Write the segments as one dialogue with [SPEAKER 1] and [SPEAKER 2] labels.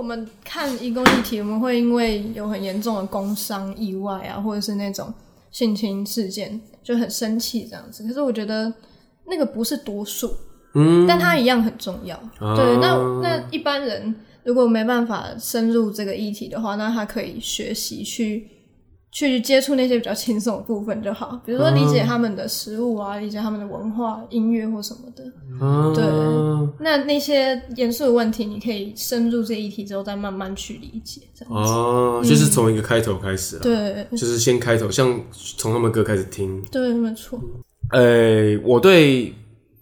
[SPEAKER 1] 我们看移工议题，我们会因为有很严重的工伤意外啊，或者是那种性侵事件，就很生气这样子。可是我觉得那个不是多数，嗯，但它一样很重要。啊、对，那那一般人如果没办法深入这个议题的话，那他可以学习去。去接触那些比较轻松的部分就好，比如说理解他们的食物啊，理解他们的文化、音乐或什么的。嗯，对。那那些严肃的问题，你可以深入这一题之后，再慢慢去理解，这样子。
[SPEAKER 2] 哦，就是从一个开头开始。
[SPEAKER 1] 对，
[SPEAKER 2] 就是先开头，像从他们歌开始听。
[SPEAKER 1] 对，没错。
[SPEAKER 2] 呃，我对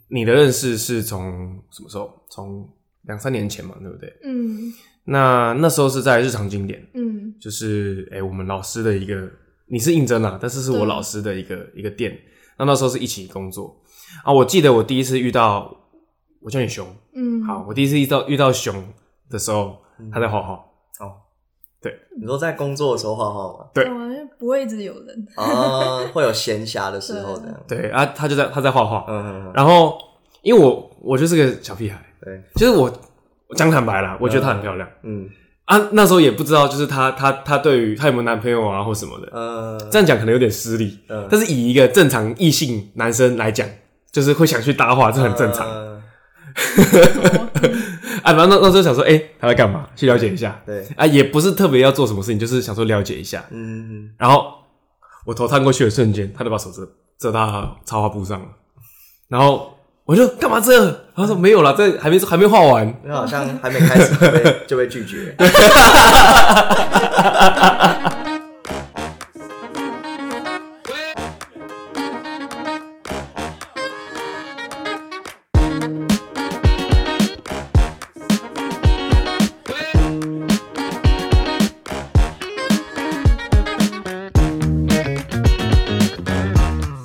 [SPEAKER 2] 你的认识是从什么时候？从两三年前嘛，对不对？嗯。那那时候是在日常经典，嗯，就是哎、欸、我们老师的一个，你是应征啊，但是是我老师的一个一个店。那那时候是一起工作啊。我记得我第一次遇到，我叫你熊，嗯，好，我第一次遇到遇到熊的时候，他在画画。哦，对，
[SPEAKER 3] 你说在工作的时候画画吗？
[SPEAKER 2] 对，
[SPEAKER 1] 不会一直有人
[SPEAKER 3] 啊，会有闲暇的时候这样。
[SPEAKER 2] 对啊，他就在他在画画，嗯嗯嗯。然后因为我我就是个小屁孩，对，就是我。讲坦白啦，我觉得她很漂亮。嗯，嗯啊，那时候也不知道，就是她她她对于她有没有男朋友啊，或什么的。嗯，这样讲可能有点失礼。嗯，但是以一个正常异性男生来讲，就是会想去搭话，这很正常。嗯，啊，反正那那时候想说，哎、欸，他在干嘛？去了解一下。对，啊，也不是特别要做什么事情，就是想说了解一下。嗯嗯。然后我头探过去的瞬间，他就把手遮遮到插画布上了，然后。我就干嘛这？他说没有啦，这还没还没画完，
[SPEAKER 3] 因为好像还没开始 就被就被拒绝。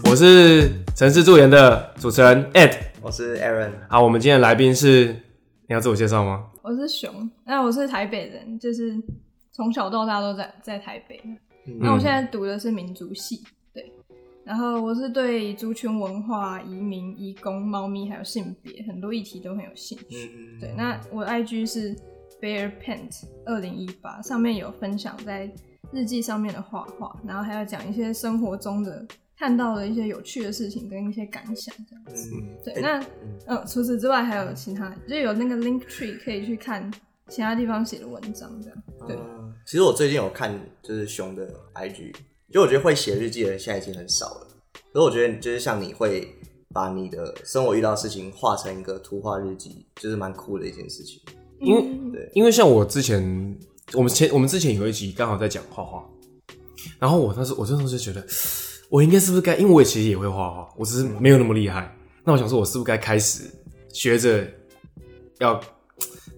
[SPEAKER 2] 我是城市助研的主持人 Ed。
[SPEAKER 3] 我是 Aaron，
[SPEAKER 2] 好，我们今天的来宾是，你要自我介绍吗？
[SPEAKER 1] 我是熊，那我是台北人，就是从小到大都在在台北。嗯、那我现在读的是民族系，对。然后我是对族群文化、移民、移工、猫咪还有性别很多议题都很有兴趣。嗯、对，那我的 IG 是 Bear Paint 二零一八，上面有分享在日记上面的画画，然后还要讲一些生活中的。看到了一些有趣的事情跟一些感想，这样子。嗯、对，那嗯、呃，除此之外还有其他，就有那个 link tree 可以去看其他地方写的文章，这样。对、嗯，
[SPEAKER 3] 其实我最近有看，就是熊的 IG，就我觉得会写日记的人现在已经很少了。可是我觉得，就是像你会把你的生活遇到的事情画成一个图画日记，就是蛮酷的一件事情。
[SPEAKER 2] 因为，对，因为像我之前，我们前我们之前有一集刚好在讲画画，然后我当时我这时候就觉得。我应该是不是该？因为我也其实也会画画，我只是没有那么厉害。嗯、那我想说，我是不是该开始学着要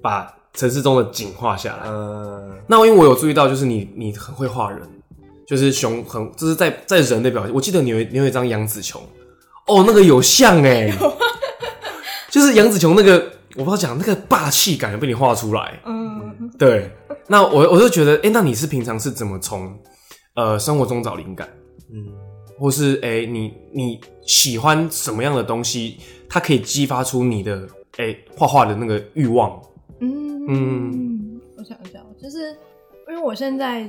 [SPEAKER 2] 把城市中的景画下来？嗯。那因为我有注意到，就是你你很会画人，就是熊很就是在在人的表现。我记得你有你有一张杨紫琼，哦，那个有像哎，就是杨紫琼那个，我不知道讲那个霸气感被你画出来。嗯。对。那我我就觉得，哎、欸，那你是平常是怎么从呃生活中找灵感？嗯。或是哎、欸，你你喜欢什么样的东西？它可以激发出你的哎画画的那个欲望。嗯
[SPEAKER 1] 嗯，我想一下，就是因为我现在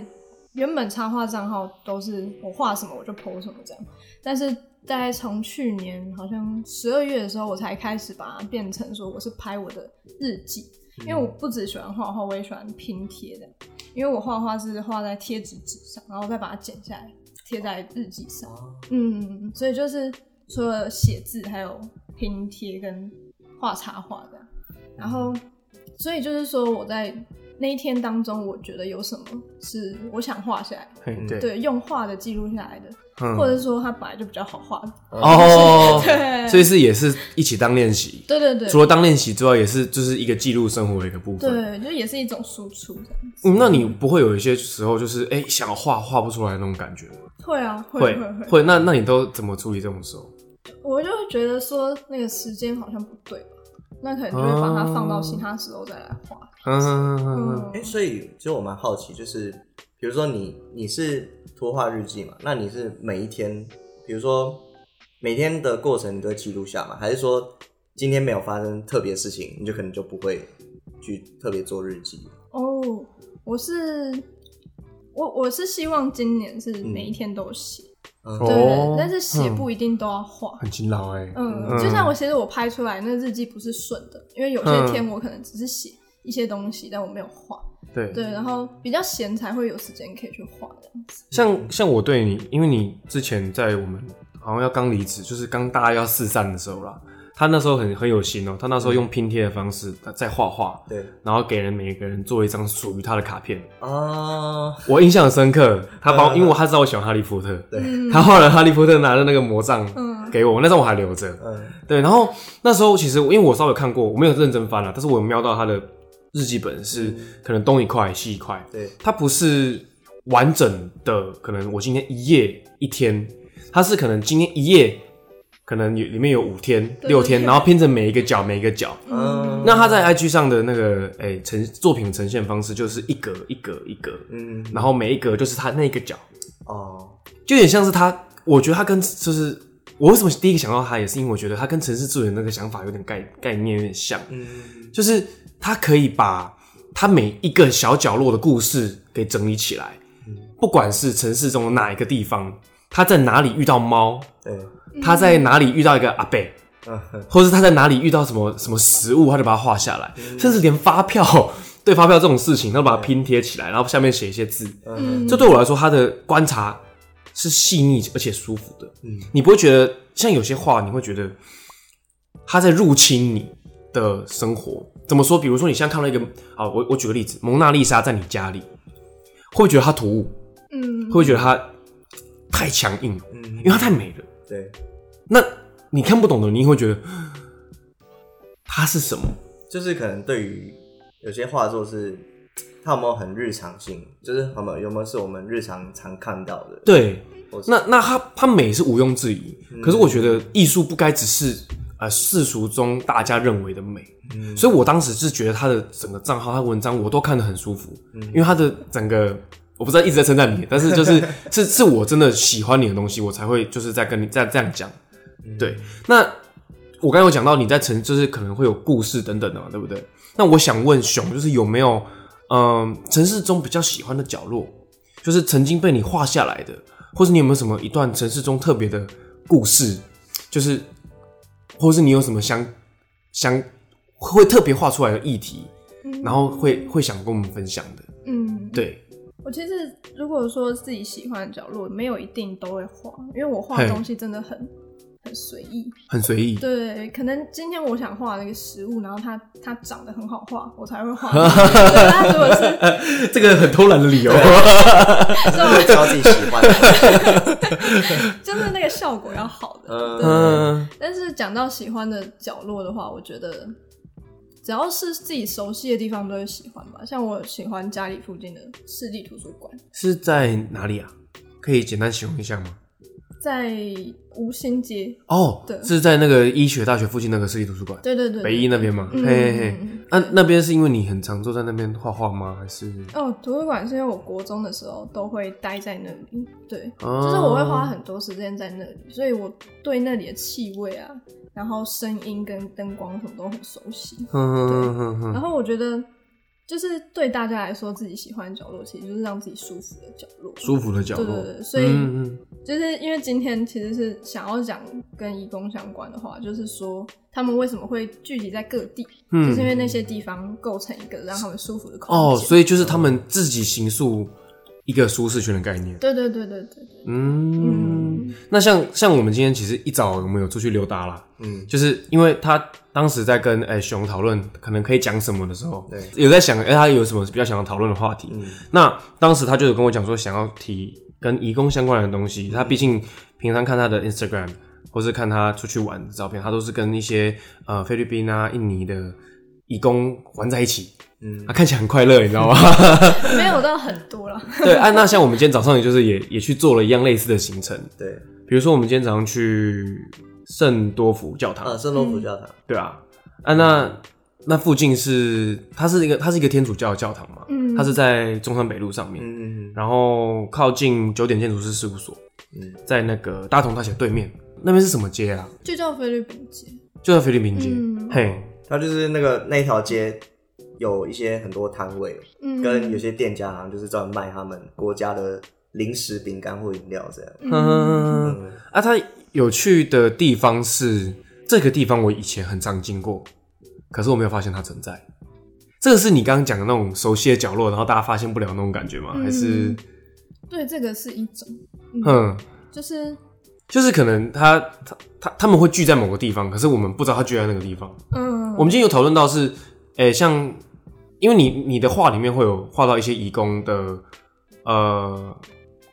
[SPEAKER 1] 原本插画账号都是我画什么我就 po 什么这样，但是大概从去年好像十二月的时候，我才开始把它变成说我是拍我的日记，因为我不只喜欢画画，我也喜欢拼贴的，因为我画画是画在贴纸纸上，然后再把它剪下来。贴在日记上，嗯，所以就是除了写字，还有拼贴跟画插画这样，然后，所以就是说我在那一天当中，我觉得有什么是我想画下来的，对，对，用画的记录下来的。或者说他本来就比较好画
[SPEAKER 2] 哦，对，所以是也是一起当练习，
[SPEAKER 1] 对对对。
[SPEAKER 2] 除了当练习之外，也是就是一个记录生活的一个部分，
[SPEAKER 1] 对，就也是一种输出这样。
[SPEAKER 2] 嗯，那你不会有一些时候就是哎、欸、想画画不出来那种感觉吗？
[SPEAKER 1] 会啊，会会会，
[SPEAKER 2] 会。那那你都怎么处理这种时候？
[SPEAKER 1] 我就会觉得说那个时间好像不对吧，那可能就会把它放到其他时候再来画。嗯嗯
[SPEAKER 3] 嗯。哎，所以其实我蛮好奇，就是比如说你你是。拖画日记嘛？那你是每一天，比如说每天的过程你都会记录下嘛？还是说今天没有发生特别事情，你就可能就不会去特别做日记？
[SPEAKER 1] 哦，我是我我是希望今年是每一天都写，
[SPEAKER 3] 嗯
[SPEAKER 2] 对
[SPEAKER 1] 但是写不一定都要画。
[SPEAKER 2] 很勤劳哎。
[SPEAKER 1] 嗯，
[SPEAKER 2] 嗯
[SPEAKER 1] 就像我其实我拍出来那日记不是顺的，因为有些天我可能只是写一些东西，但我没有画。
[SPEAKER 2] 对
[SPEAKER 1] 对，然后比较闲才会有时间可以去画这样子。
[SPEAKER 2] 像像我对你，因为你之前在我们好像要刚离职，就是刚大家要四散的时候啦，他那时候很很有心哦、他那时候用拼贴的方式在画画，
[SPEAKER 3] 对
[SPEAKER 2] 然后给人每一个人做一张属于他的卡片。
[SPEAKER 3] 啊，
[SPEAKER 2] 我印象很深刻，他
[SPEAKER 3] 帮
[SPEAKER 2] 因为我他知道我喜欢哈利波特，
[SPEAKER 3] 对，
[SPEAKER 2] 他画了哈利波特拿着那个魔杖
[SPEAKER 1] 嗯
[SPEAKER 2] 给我，那张我还留着。
[SPEAKER 3] 嗯
[SPEAKER 2] 对，然后那时候其实因为我稍微看过，我没有认真翻了，但是我有瞄到他的日记本是可能东一块西一块，
[SPEAKER 3] 对，
[SPEAKER 2] 它不是完整的，可能我今天一页一天，它是可能今天一页可能有里面有五天六天，然后拼成每一个角每一个角。
[SPEAKER 3] 嗯，
[SPEAKER 2] 那他在 IG 上的那个诶呈、作品呈现方式就是一格一格一格，
[SPEAKER 3] 嗯。
[SPEAKER 2] 然后每一格就是他那一个角，
[SPEAKER 3] 哦，
[SPEAKER 2] 就有点像是他，我觉得他跟就是我为什么第一个想到他，也是因为我觉得他跟城市助理的那个想法有点概概念有点像，
[SPEAKER 3] 嗯。
[SPEAKER 2] 就是他可以把他每一个小角落的故事给整理起来，不管是城市中的哪一个地方，他在哪里遇到猫，
[SPEAKER 3] 对，
[SPEAKER 2] 他在哪里遇到一个阿伯，
[SPEAKER 3] 嗯。哼
[SPEAKER 2] 或是他在哪里遇到什么什么食物，他就把它画下来，甚至连发票，对发票这种事情，他都把它拼贴起来，然后下面写一些字。
[SPEAKER 3] 嗯。
[SPEAKER 2] 这对我来说，他的观察是细腻而且舒服的。
[SPEAKER 3] 嗯
[SPEAKER 2] 你不会觉得像有些画，你会觉得他在入侵你的生活。怎么说？比如说，你现在看到一个啊，我我举个例子，蒙娜丽莎在你家里，会不会觉得它突兀？
[SPEAKER 1] 嗯
[SPEAKER 2] 会不会觉得它太强硬？
[SPEAKER 3] 嗯
[SPEAKER 2] 因为它太美了。
[SPEAKER 3] 对，
[SPEAKER 2] 那你看不懂的，你会觉得它是什么？
[SPEAKER 3] 就是可能对于有些画作是，它有没有很日常性，就是有没有有没有是我们日常常看到的，对，
[SPEAKER 2] 那那它它美是毋庸置疑，可是我觉得艺术不该只是呃世俗中大家认为的美，嗯。所以我当时是觉得他的整个账号、他文章我都看得很舒服，因为他的整个我不知道一直在称赞你，但是就是是是我真的喜欢你的东西，我才会就是在跟你在这样讲，对，那我刚刚有讲到你在成就是可能会有故事等等的嘛，对不对？那我想问熊，就是有没有嗯、呃城市中比较喜欢的角落，就是曾经被你画下来的，或是你有没有什么一段城市中特别的故事，就是，或是你有什么想想会特别画出来的议题，然后会会想跟我们分享的，
[SPEAKER 1] 嗯，
[SPEAKER 2] 对，
[SPEAKER 1] 我其实如果说自己喜欢的角落，没有一定都会画，因为我
[SPEAKER 2] 画
[SPEAKER 1] 的东西真的很很随意。
[SPEAKER 2] 很随意。
[SPEAKER 1] 对，可能今天我想画那个食物，然后它它长得很好画，我才会画。如果是
[SPEAKER 2] 这个很偷懒的理由，
[SPEAKER 1] 会
[SPEAKER 3] 挑自己喜欢的，
[SPEAKER 1] 种，就是那个效果要好的。
[SPEAKER 3] 嗯，
[SPEAKER 1] 但是讲到喜欢的角落的话，我觉得只要是自己熟悉的地方都会喜欢吧。像我喜欢家里附近的市立图书馆，
[SPEAKER 2] 是在哪里啊？可以简单形容一下吗？
[SPEAKER 1] 在吴兴街。
[SPEAKER 2] 哦，
[SPEAKER 1] 对
[SPEAKER 2] 是在那个医学大学附近那个市立图书馆，
[SPEAKER 1] 对对对，
[SPEAKER 2] 北医那边嘛？
[SPEAKER 1] 嗯
[SPEAKER 2] 嘿嘿嘿
[SPEAKER 1] 嗯，
[SPEAKER 2] 那那边是因为你很常坐在那边画画吗？还是？
[SPEAKER 1] 哦，图书馆是因为我国中的时候都会待在那里，对，
[SPEAKER 2] 哦
[SPEAKER 1] 就是我会花很多时间在那里，所以我对那里的气味啊，然后声音跟灯光什么都很熟悉。
[SPEAKER 2] 哼哼哼哼
[SPEAKER 1] 然后我觉得，就是对大家来说，自己喜欢的角落，其实就是让自己舒服的角落。
[SPEAKER 2] 舒服的角落。
[SPEAKER 1] 对对对所以就是因为今天其实是想要讲跟义工相关的话，就是说他们为什么会聚集在各地，
[SPEAKER 2] 嗯
[SPEAKER 1] 就是因为那些地方构成一个让他们舒服的空间。
[SPEAKER 2] 哦，所以就是他们自己行塑一个舒适圈的概念。
[SPEAKER 1] 对对对对对对，
[SPEAKER 2] 嗯，那像像我们今天其实一早我们有出去溜达啦，
[SPEAKER 3] 嗯，
[SPEAKER 2] 就是因为他当时在跟哎熊讨论可能可以讲什么的时候，
[SPEAKER 3] 对
[SPEAKER 2] 有在想哎、他有什么比较想要讨论的话题。
[SPEAKER 3] 嗯
[SPEAKER 2] 那当时他就有跟我讲说想要提跟移工相关的东西，他毕竟平常看他的 Instagram 或是看他出去玩的照片，他都是跟一些呃菲律宾啊、印尼的移工玩在一起，
[SPEAKER 3] 嗯。
[SPEAKER 2] 他看起来很快乐，你知道吗？
[SPEAKER 1] 没有到很多了。
[SPEAKER 2] 对，啊，那像我们今天早上也就是也也去做了一样类似的行程，
[SPEAKER 3] 对，
[SPEAKER 2] 比如说我们今天早上去圣多福教堂，
[SPEAKER 3] 啊，圣多福教堂，
[SPEAKER 2] 对啊，啊那那附近是它是一个它是一个天主教的教堂嘛，
[SPEAKER 1] 嗯。
[SPEAKER 2] 它是在中山北路上面，
[SPEAKER 3] 嗯嗯
[SPEAKER 2] 然后靠近九点建筑师事务所，
[SPEAKER 3] 嗯。
[SPEAKER 2] 在那个大同大学对面，那边是什么街啊？
[SPEAKER 1] 就叫菲律宾街。
[SPEAKER 2] 就叫菲律宾街，
[SPEAKER 1] 嗯。
[SPEAKER 2] 嘿，
[SPEAKER 3] 它就是那个那一条街有一些很多摊位，
[SPEAKER 1] 嗯
[SPEAKER 3] 跟有些店家好像就是专门卖他们国家的零食、饼干或饮料这样。
[SPEAKER 2] 嗯嗯啊，它有趣的地方是这个地方我以前很常经过，可是我没有发现它存在。这个是你刚刚讲的那种熟悉的角落，然后大家发现不了那种感觉吗？
[SPEAKER 1] 嗯
[SPEAKER 2] 还是
[SPEAKER 1] 对，这个是一种，嗯，
[SPEAKER 2] 嗯，
[SPEAKER 1] 就是
[SPEAKER 2] 就是可能他他他他们会聚在某个地方，可是我们不知道他聚在那个地方。
[SPEAKER 1] 嗯，
[SPEAKER 2] 我们今天有讨论到是，诶、欸，像因为你你的画里面会有画到一些义工的呃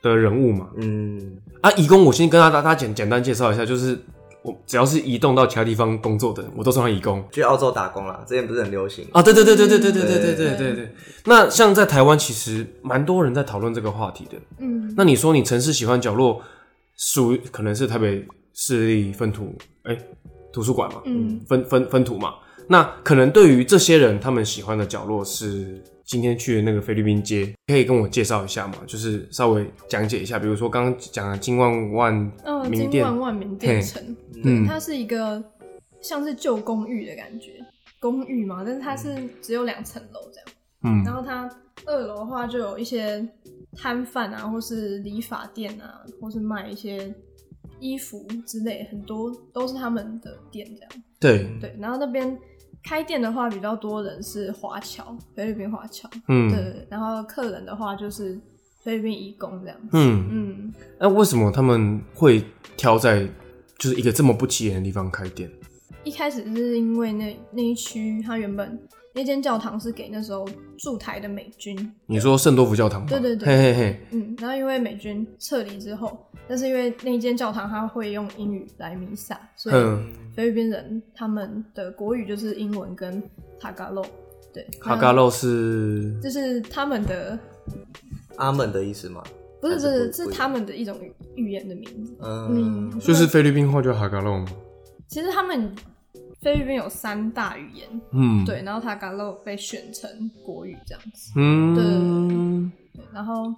[SPEAKER 2] 的人物嘛，
[SPEAKER 3] 嗯，
[SPEAKER 2] 啊，义工我先跟大家大家简简单介绍一下，就是我只要是移动到其他地方工作的，我都算他移工
[SPEAKER 3] 去澳洲打工啦，之前不是很流行
[SPEAKER 2] 啊。对对对对对对对对对对
[SPEAKER 1] 对
[SPEAKER 2] 对对。那像在台湾，其实蛮多人在讨论这个话题的。
[SPEAKER 1] 嗯，
[SPEAKER 2] 那你说你城市喜欢角落，属于可能是台北市立分图哎、图书馆嘛，
[SPEAKER 1] 嗯，
[SPEAKER 2] 分分分图嘛。那可能对于这些人，他们喜欢的角落是今天去的那个菲律宾街，可以跟我介绍一下吗？就是稍微讲解一下，比如说刚刚讲的金万万
[SPEAKER 1] 哦，金万万名店城，
[SPEAKER 2] 嗯
[SPEAKER 1] 对，它是一个像是旧公寓的感觉，公寓嘛，但是它是只有两层楼这样。
[SPEAKER 2] 嗯
[SPEAKER 1] 然后它二楼的话就有一些摊贩啊，或是理发店啊，或是卖一些衣服之类，很多都是他们的店这样。
[SPEAKER 2] 对，
[SPEAKER 1] 对，然后那边开店的话比较多人是华侨，菲律宾华侨。
[SPEAKER 2] 嗯
[SPEAKER 1] 对，然后客人的话就是菲律宾义工这样子。
[SPEAKER 2] 嗯，
[SPEAKER 1] 嗯，
[SPEAKER 2] 那为什么他们会挑在就是一个这么不起眼的地方开店？
[SPEAKER 1] 一开始是因为那那一区，它原本那间教堂是给那时候驻台的美军。
[SPEAKER 2] 你说圣多福教堂吗？
[SPEAKER 1] 对对对
[SPEAKER 2] 嘿嘿嘿，
[SPEAKER 1] 嗯，然后因为美军撤离之后，但是因为那间教堂它会用英语来弥撒，所以
[SPEAKER 2] 嗯，
[SPEAKER 1] 菲律宾人他们的国语就是英文跟塔嘎洛。对，
[SPEAKER 2] 哈嘎洛是
[SPEAKER 1] 就是他们的，
[SPEAKER 3] 阿门的意思吗？
[SPEAKER 1] 不是，
[SPEAKER 3] 还
[SPEAKER 1] 是是他们的一种语语言的名字。
[SPEAKER 3] 嗯
[SPEAKER 1] 嗯，
[SPEAKER 2] 就是菲律宾话叫哈嘎洛吗？
[SPEAKER 1] 其实他们菲律宾有三大语言，
[SPEAKER 2] 嗯，，
[SPEAKER 1] 对，然后塔嘎洛被选成国语这样子。
[SPEAKER 2] 嗯，
[SPEAKER 1] 对，然后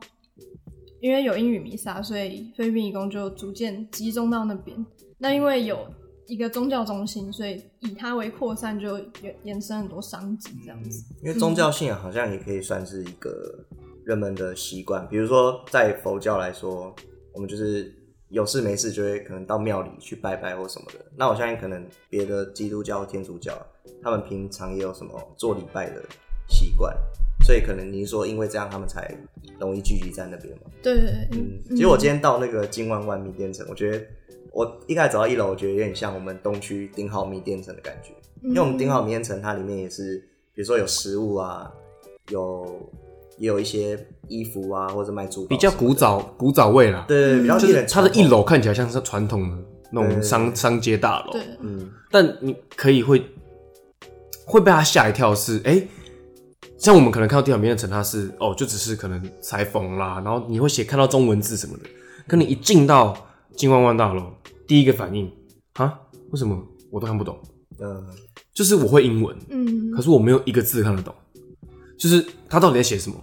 [SPEAKER 1] 因为有英语弥撒，所以菲律宾移工就逐渐集中到那边。那因为有一个宗教中心，所以以它为扩散，就延延伸很多商机这样子。
[SPEAKER 3] 因为宗教信仰好像也可以算是一个人们的习惯，比如说在佛教来说，我们就是有事没事就会可能到庙里去拜拜或什么的。那我相信可能别的基督教、天主教，他们平常也有什么做礼拜的习惯，所以可能您说因为这样他们才容易聚集在那边嘛？
[SPEAKER 1] 对对对，
[SPEAKER 3] 嗯，其实我今天到那个金万万米店城，我觉得我一开始走到一楼，我觉得有点像我们东区顶好米店城的感觉，因为我们顶好米店城它里面也是，比如说有食物啊，有也有一些衣服啊，或者卖珠宝，
[SPEAKER 2] 比较古早古早味啦。
[SPEAKER 3] 对，对，比较
[SPEAKER 2] 就是它的一，楼看起来像是传统的那
[SPEAKER 3] 种
[SPEAKER 2] 商商街大楼，
[SPEAKER 1] 对，
[SPEAKER 3] 嗯，
[SPEAKER 2] 但你可以会会被他吓一跳是，哎、像我们可能看到地表面的城，它是哦，就只是可能裁缝啦，然后你会写看到中文字什么的。可你一进到金万万大楼，第一个反应啊，为什么？我都看不懂？
[SPEAKER 3] 嗯，
[SPEAKER 2] 就是我会英文，
[SPEAKER 1] 嗯。
[SPEAKER 2] 可是我没有一个字看得懂，就是他到底在写什么？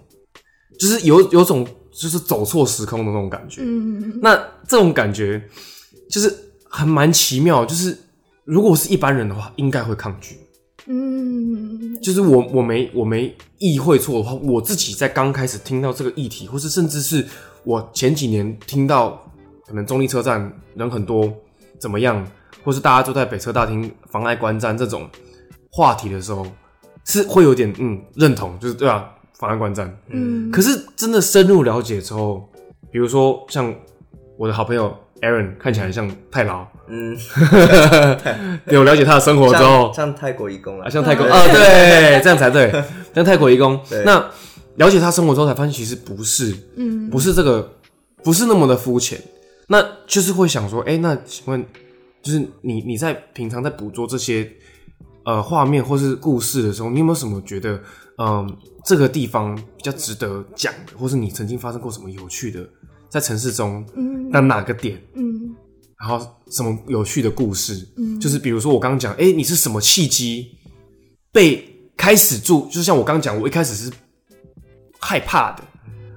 [SPEAKER 2] 就是有有种就是走错时空的那种感觉。
[SPEAKER 1] 嗯
[SPEAKER 2] 那这种感觉就是还蛮奇妙，就是如果是一般人的话，应该会抗拒。
[SPEAKER 1] 嗯，
[SPEAKER 2] 就是我我没我没意会错的话，我自己在刚开始听到这个议题，或是甚至是我前几年听到可能中立车站人很多怎么样，或是大家都在北车大厅妨碍观战这种话题的时候，是会有点嗯认同，就是对啊，妨碍观战。
[SPEAKER 1] 嗯，
[SPEAKER 2] 可是真的深入了解之后，比如说像我的好朋友 Aaron 看起来像太牢，
[SPEAKER 3] 嗯，
[SPEAKER 2] 有了解他的生活之后。
[SPEAKER 3] 像，像泰国义工
[SPEAKER 2] 啊，
[SPEAKER 3] 啊，
[SPEAKER 2] 像泰国
[SPEAKER 1] 嗯
[SPEAKER 2] 啊，对，这样才对，像泰国义工。
[SPEAKER 3] 对。
[SPEAKER 2] 那了解他生活之后，才发现其实不是，
[SPEAKER 1] 嗯。
[SPEAKER 2] 不是这个，不是那么的肤浅。那就是会想说，哎、那请问，就是你你在平常在捕捉这些呃画面或是故事的时候，你有没有什么觉得，嗯、这个地方比较值得讲的，或是你曾经发生过什么有趣的，在城市中，
[SPEAKER 1] 嗯。
[SPEAKER 2] 那哪个点？
[SPEAKER 1] 嗯。
[SPEAKER 2] 然后什么有趣的故事，
[SPEAKER 1] 嗯。
[SPEAKER 2] 就是比如说我刚刚讲，哎，你是什么契机被开始住？就像我刚刚讲，我一开始是害怕的，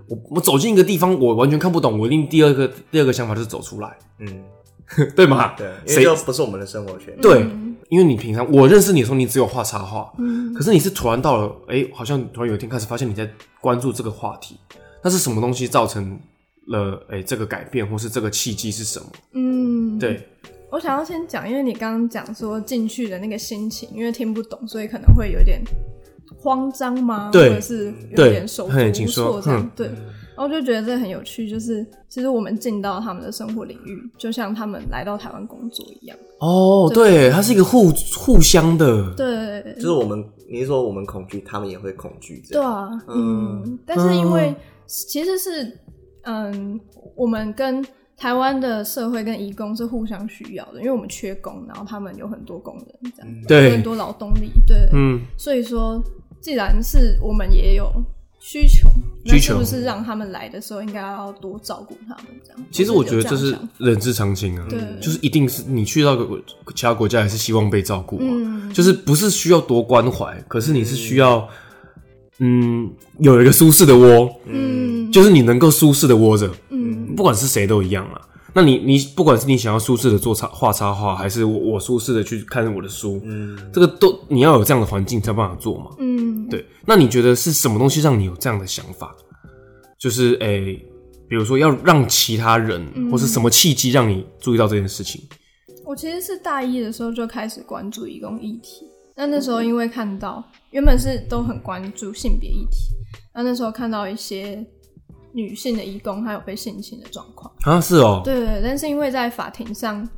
[SPEAKER 2] 我我走进一个地方，我完全看不懂，我一定第二个第二个想法就是走出来，
[SPEAKER 3] 嗯，
[SPEAKER 2] 对吗？
[SPEAKER 3] 对，因为
[SPEAKER 2] 谁？
[SPEAKER 3] 就不是我们的生活圈，
[SPEAKER 2] 对。
[SPEAKER 1] 嗯
[SPEAKER 2] 因为你平常我认识你的时候，你只有画插画，嗯，可是你是突然到了，哎、欸，好像突然有一天开始发现你在关注这个话题，那是什么东西造成了哎、欸、这个改变，或是这个契机是什么？嗯，对。
[SPEAKER 1] 我想要先讲，因为你刚刚讲说进去的那个心情，因为听不懂，所以可能会有点慌张吗？
[SPEAKER 2] 对，
[SPEAKER 1] 或者是有点手足无措这样。
[SPEAKER 2] 嗯、
[SPEAKER 1] 对，然后就觉得这很有趣，就是其实我们进到他们的生活领域，就像他们来到台湾工作一样。
[SPEAKER 2] 哦，对，它是一个互互相的。
[SPEAKER 1] 对，
[SPEAKER 3] 就是我们，你是说我们恐惧，他们也会恐惧。
[SPEAKER 1] 对啊，嗯，嗯，但是因为其实是，嗯，我们跟。台湾的社会跟移工是互相需要的，因为我们缺工，然后他们有很多工人，这样对，很多劳动力，对，嗯，所以说，既然是我们也有需求，那是不是让他们来的时候应该要多照顾他们？这样，
[SPEAKER 2] 其实我觉得这是人之常情啊，对，就是一定是你去到个其他国家，还是希望被照顾，嗯，就是不是需要多关怀，可是你是需要，嗯，有一个舒适的窝，嗯，就是你能够舒适的窝着，嗯。不管是谁都一样啊。那你你不管是你想要舒适的做插画插画，还是我我舒适的去看我的书，嗯，这个都你要有这样的环境才有办法做嘛，嗯，对。那你觉得是什么东西让你有这样的想法？就是诶、欸，比如说要让其他人，嗯、或是什么契机让你注意到这件事情？
[SPEAKER 1] 我其实是大一的时候就开始关注移工议题，那那时候因为看到原本是都很关注性别议题，那那时候看到一些。女性的义工还有被性侵的状况
[SPEAKER 2] 啊，是哦，
[SPEAKER 1] 对对，但是因为在法庭上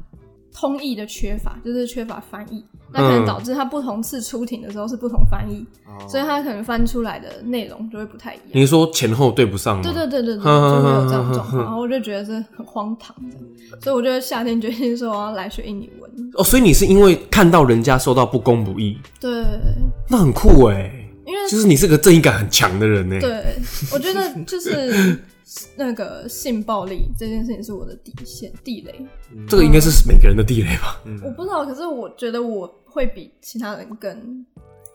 [SPEAKER 1] 通译的缺乏，就是缺乏翻译，那可能导致他不同次出庭的时候是不同翻译，嗯、所以他可能翻出来的内容就会不太一样。
[SPEAKER 2] 你说前后对不上吗？
[SPEAKER 1] 对对对对对，就会有这样的状况，然后我就觉得是很荒唐的，所以我就夏天决定说我要来学印尼文。
[SPEAKER 2] 哦，所以你是因为看到人家受到不公不义，
[SPEAKER 1] 对，
[SPEAKER 2] 那很酷哎。因为就是你是个正义感很强的人呢。
[SPEAKER 1] 对，我觉得就是 那个性暴力这件事情是我的底线地雷。
[SPEAKER 2] 这个应该是每个人的地雷吧？
[SPEAKER 1] 嗯，我不知道，可是我觉得我会比其他人更，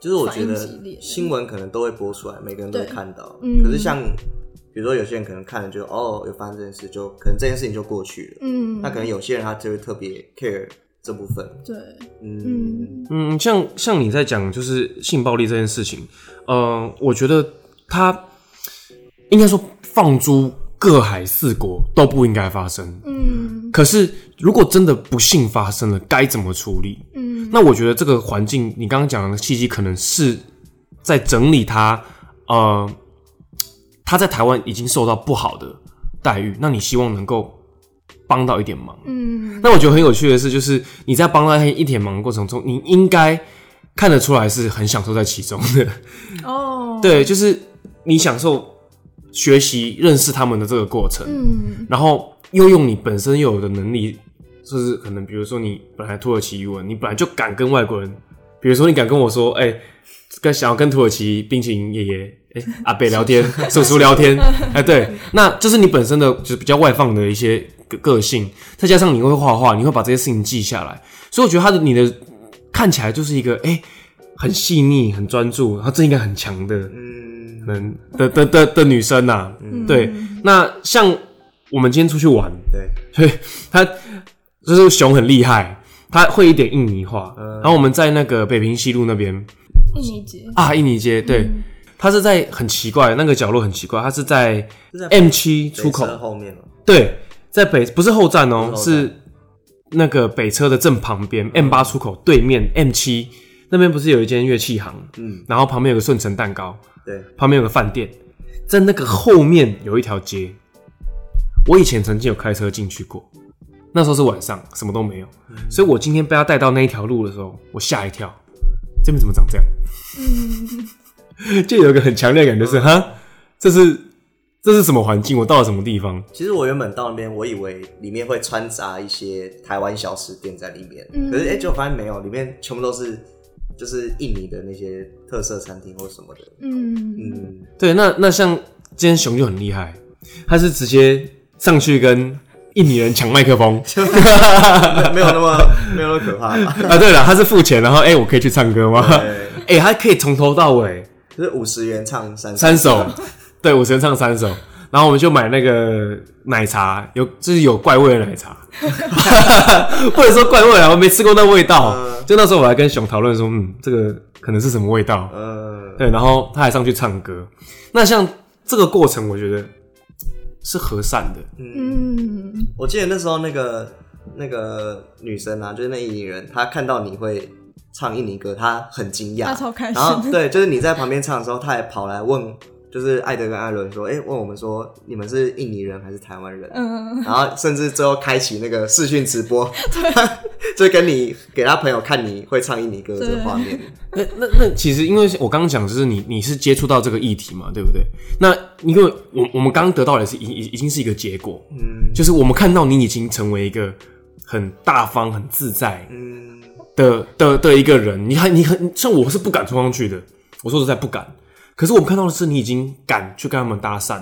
[SPEAKER 3] 就是我觉得新闻可能都会播出来，每个人都会看到。嗯，可是像比如说有些人可能看了就哦，有发生这件事，就可能这件事情就过去了。嗯，那可能有些人他就会特别 care。这部分。
[SPEAKER 1] 对，
[SPEAKER 2] 嗯。嗯，像像你在讲就是性暴力这件事情，呃，我觉得他应该说放诸各海四国都不应该发生，嗯，可是如果真的不幸发生了，该怎么处理？嗯，那我觉得这个环境，你刚刚讲的契机可能是在整理他，呃，他在台湾已经受到不好的待遇，那你希望能够。帮到一点忙，嗯，那我觉得很有趣的是，就是你在帮他一点忙的过程中，你应该看得出来是很享受在其中的，哦，对，就是你享受学习认识他们的这个过程，嗯，然后又用你本身有的能力，就是可能比如说你本来土耳其语文，你本来就敢跟外国人，比如说你敢跟我说，哎、欸，跟想要跟土耳其冰淇淋爷爷，哎、欸，阿北聊天，叔叔聊天，哎、欸，对，那就是你本身的就是比较外放的一些。个性，再加上你会画画，你会把这些事情记下来，所以我觉得他的你的看起来就是一个哎、欸，很细腻、很专注，然后这应该很强的，嗯，能的的的的女生呐、啊，嗯、对。那像我们今天出去玩，对，所以他就是熊很厉害，他会一点印尼话，嗯、然后我们在那个北平西路那边，
[SPEAKER 1] 印尼街。
[SPEAKER 2] 啊，印尼街，对，他、嗯、是在很奇怪那个角落，很奇怪，他是在 M 七出口。
[SPEAKER 3] 后面
[SPEAKER 2] 对。在北不是后站哦、喔，是，那个北车的正旁边，M 八出口对面 M 七那边不是有一间乐器行？嗯，然后旁边有个顺成蛋糕，对，旁边有个饭店，在那个后面有一条街。我以前曾经有开车进去过，那时候是晚上，什么都没有，嗯、所以我今天被他带到那一条路的时候，我吓一跳，这边怎么长这样？嗯，就有一个很强烈的感觉，就是哈，这是。这是什么环境？我到了什么地方？
[SPEAKER 3] 其实我原本到那边，我以为里面会穿插一些台湾小吃店在里面，嗯、可是哎，结果发现没有，里面全部都是就是印尼的那些特色餐厅或什么的。嗯
[SPEAKER 2] 嗯，对，那那像今天熊就很厉害，他是直接上去跟印尼人抢麦克风，
[SPEAKER 3] 没有那么没有那么可怕
[SPEAKER 2] 啊。对了，他是付钱，然后哎，我可以去唱歌吗？哎对，还可以从头到尾，
[SPEAKER 3] 就是五十元唱三
[SPEAKER 2] 三首。对，我先唱三首，然后我们就买那个奶茶，有就是有怪味的奶茶，不能说怪味啊，我没吃过那味道。嗯、就那时候我还跟熊讨论说，嗯，这个可能是什么味道？嗯，对，然后他还上去唱歌。那像这个过程，我觉得是和善的。
[SPEAKER 3] 嗯，我记得那时候那个那个女生啊，就是那印尼人，她看到你会唱印尼歌，她很惊讶，
[SPEAKER 1] 她超开心。
[SPEAKER 3] 然后 对，就是你在旁边唱的时候，她还跑来问。就是艾德跟艾伦说：“哎、欸，问我们说你们是印尼人还是台湾人？”嗯，然后甚至最后开启那个视讯直播，对，就跟你给他朋友看你会唱印尼歌这个画面。
[SPEAKER 2] 那那那其实因为我刚刚讲就是你你是接触到这个议题嘛，对不对？那因为我我们刚刚得到的是已已已经是一个结果，嗯，就是我们看到你已经成为一个很大方、很自在，嗯的的的一个人。你看你很像我是不敢冲上去的，我说实在不敢。可是我们看到的是，你已经敢去跟他们搭讪，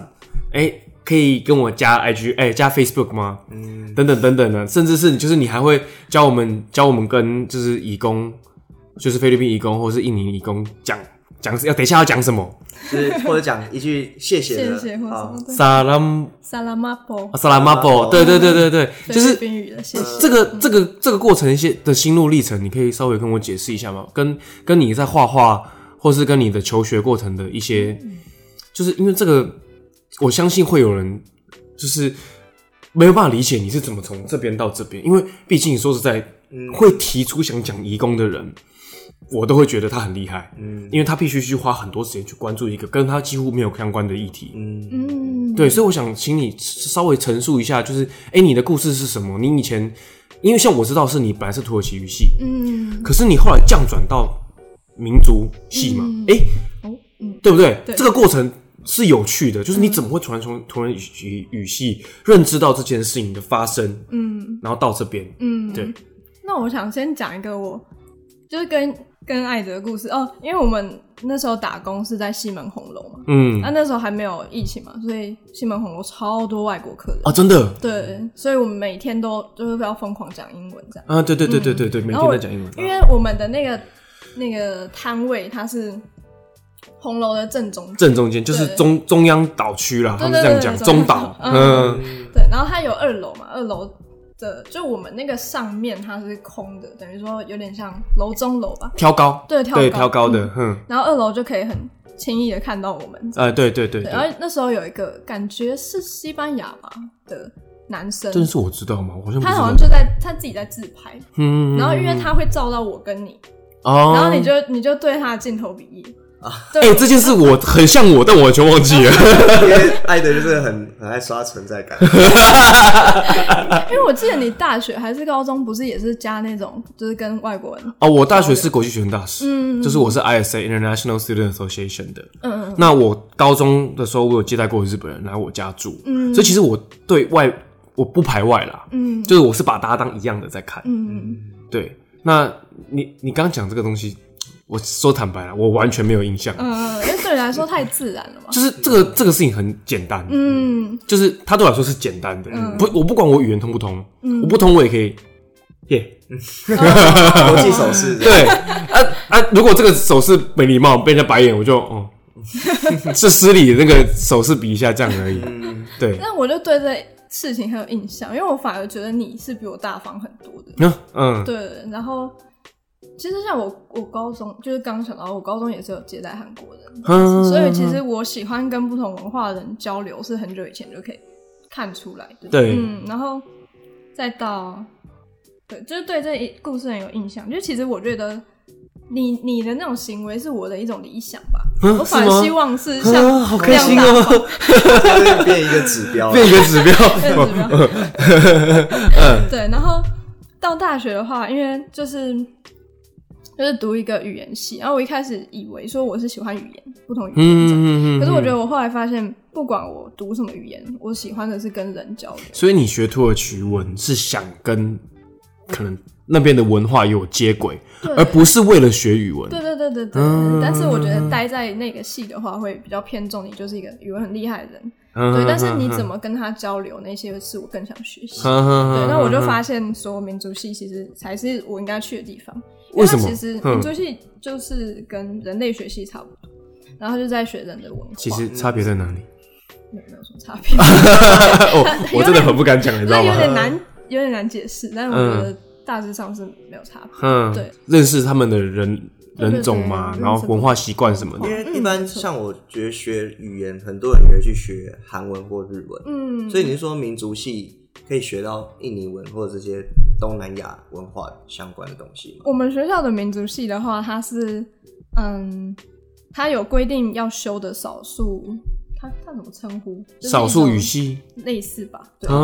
[SPEAKER 2] 哎、欸，可以跟我加 IG，哎、欸，加 Facebook 吗？嗯，等等等等的，甚至是就是你还会教我们教我们跟就是义工，就是菲律宾义工或者是印尼义工讲讲要等一下要讲什么，
[SPEAKER 3] 就是或者讲一句谢谢的，
[SPEAKER 1] 谢谢或什
[SPEAKER 2] 么的，萨
[SPEAKER 1] 拉萨拉马波，
[SPEAKER 2] 萨拉马波，对对对对对，就是
[SPEAKER 1] 菲律宾语的谢谢。
[SPEAKER 2] 这个这个这个过程一些的心路历程，你可以稍微跟我解释一下吗？跟跟你在画画。或是跟你的求学过程的一些，就是因为这个，我相信会有人就是没有办法理解你是怎么从这边到这边，因为毕竟说实在，会提出想讲移工的人，我都会觉得他很厉害，嗯，因为他必须去花很多时间去关注一个跟他几乎没有相关的议题，嗯嗯，对，所以我想请你稍微陈述一下，就是哎、欸，你的故事是什么？你以前因为像我知道是你本来是土耳其语系，嗯，可是你后来降转到。民族系嘛，哎、嗯，对不对？对，这个过程是有趣的，就是你怎么会突然从突然语语系认知到这件事情的发生，嗯，然后到这边，嗯，对。
[SPEAKER 1] 那我想先讲一个我就是跟跟艾德的故事。哦，因为我们那时候打工是在西门红楼嘛，嗯，那那时候还没有疫情嘛，所以西门红楼超多外国客人
[SPEAKER 2] 啊，真的，
[SPEAKER 1] 对，所以我们每天都就是要疯狂讲英文这样。
[SPEAKER 2] 啊，对对对对对对，嗯、每天在讲英文，
[SPEAKER 1] 因为我们的那个。那个摊位它是红楼的正中
[SPEAKER 2] 正中间，就是中中央岛区啦，他们这样讲中岛，嗯，
[SPEAKER 1] 对。然后它有二楼嘛，二楼的就我们那个上面它是空的，等于说有点像楼中楼吧，
[SPEAKER 2] 挑高，
[SPEAKER 1] 对，挑
[SPEAKER 2] 对挑高的，嗯。
[SPEAKER 1] 然后二楼就可以很轻易的看到我们，
[SPEAKER 2] 哎，对对对。
[SPEAKER 1] 然后那时候有一个感觉是西班牙吧的男生，
[SPEAKER 2] 真是我知道吗？我好像
[SPEAKER 1] 他好像就在他自己在自拍，嗯，然后因为他会照到我跟你。哦，然后你就你就对他的镜头比耶啊！哎、
[SPEAKER 2] 欸，这件事我很像我，但我完全忘记了。
[SPEAKER 3] 因为爱的就是很很爱刷存在感。
[SPEAKER 1] 因为我记得你大学还是高中，不是也是加那种，就是跟外国人
[SPEAKER 2] 哦。我大学是国际学生大使，嗯，就是我是 ISA International Student Association 的，嗯嗯。那我高中的时候，我有接待过日本人来我家住，嗯，所以其实我对外我不排外啦，嗯，就是我是把大家当一样的在看，嗯，对。那你你刚刚讲这个东西，我说坦白了，我完全没有印象。
[SPEAKER 1] 嗯，因为对你来说太自然了嘛。
[SPEAKER 2] 就是这个这个事情很简单，嗯，就是他对我来说是简单的，不，我不管我语言通不通，我不通我也可以，耶，国
[SPEAKER 3] 际手势，
[SPEAKER 2] 对，啊啊，如果这个手势没礼貌，被人家白眼，我就哦，是失礼，那个手势比一下这样而已，嗯。对。
[SPEAKER 1] 那我就对这。事情很有印象，因为我反而觉得你是比我大方很多的。嗯，嗯对。然后其实像我，我高中就是刚想到，我高中也是有接待韩国人，嗯、所以其实我喜欢跟不同文化的人交流，是很久以前就可以看出来的。
[SPEAKER 2] 对，
[SPEAKER 1] 嗯。然后再到，对，就是对这一故事很有印象。就其实我觉得。你你的那种行为是我的一种理想吧，我反而希望是像好开心哦，
[SPEAKER 3] 变一个指标，
[SPEAKER 2] 变一个指标，变指标。
[SPEAKER 1] 嗯，对。然后到大学的话，因为就是就是读一个语言系，然后我一开始以为说我是喜欢语言，不同语言。嗯，可是我觉得我后来发现，不管我读什么语言，我喜欢的是跟人交流。
[SPEAKER 2] 所以你学土耳其文是想跟可能那边的文化有接轨。而不是为了学语文。
[SPEAKER 1] 对对对对对。嗯、但是我觉得待在那个系的话，会比较偏重你就是一个语文很厉害的人。嗯、对，但是你怎么跟他交流，那些是我更想学习。嗯、对，那我就发现说，民族系其实才是我应该去的地方。
[SPEAKER 2] 为什么？
[SPEAKER 1] 其实民族系就是跟人类学系差不多，然后就在学人的文化。
[SPEAKER 2] 其实差别在哪里？
[SPEAKER 1] 没有什么差别。
[SPEAKER 2] 我我真的很不敢讲，你知道吗？
[SPEAKER 1] 有点难，有点难解释，但是我觉得大致上是没有差别。
[SPEAKER 2] 嗯，
[SPEAKER 1] 对，
[SPEAKER 2] 认识他们的人人种嘛，然后文化习惯什么的。
[SPEAKER 3] 因为一般像我觉得学语言，很多人也会去学韩文或日文。嗯，所以你是说民族系可以学到印尼文或者这些东南亚文化相关的东西吗？
[SPEAKER 1] 我们学校的民族系的话，它是嗯，它有规定要修的少数。他他怎么称呼？
[SPEAKER 2] 少数语系
[SPEAKER 1] 类似吧。对。然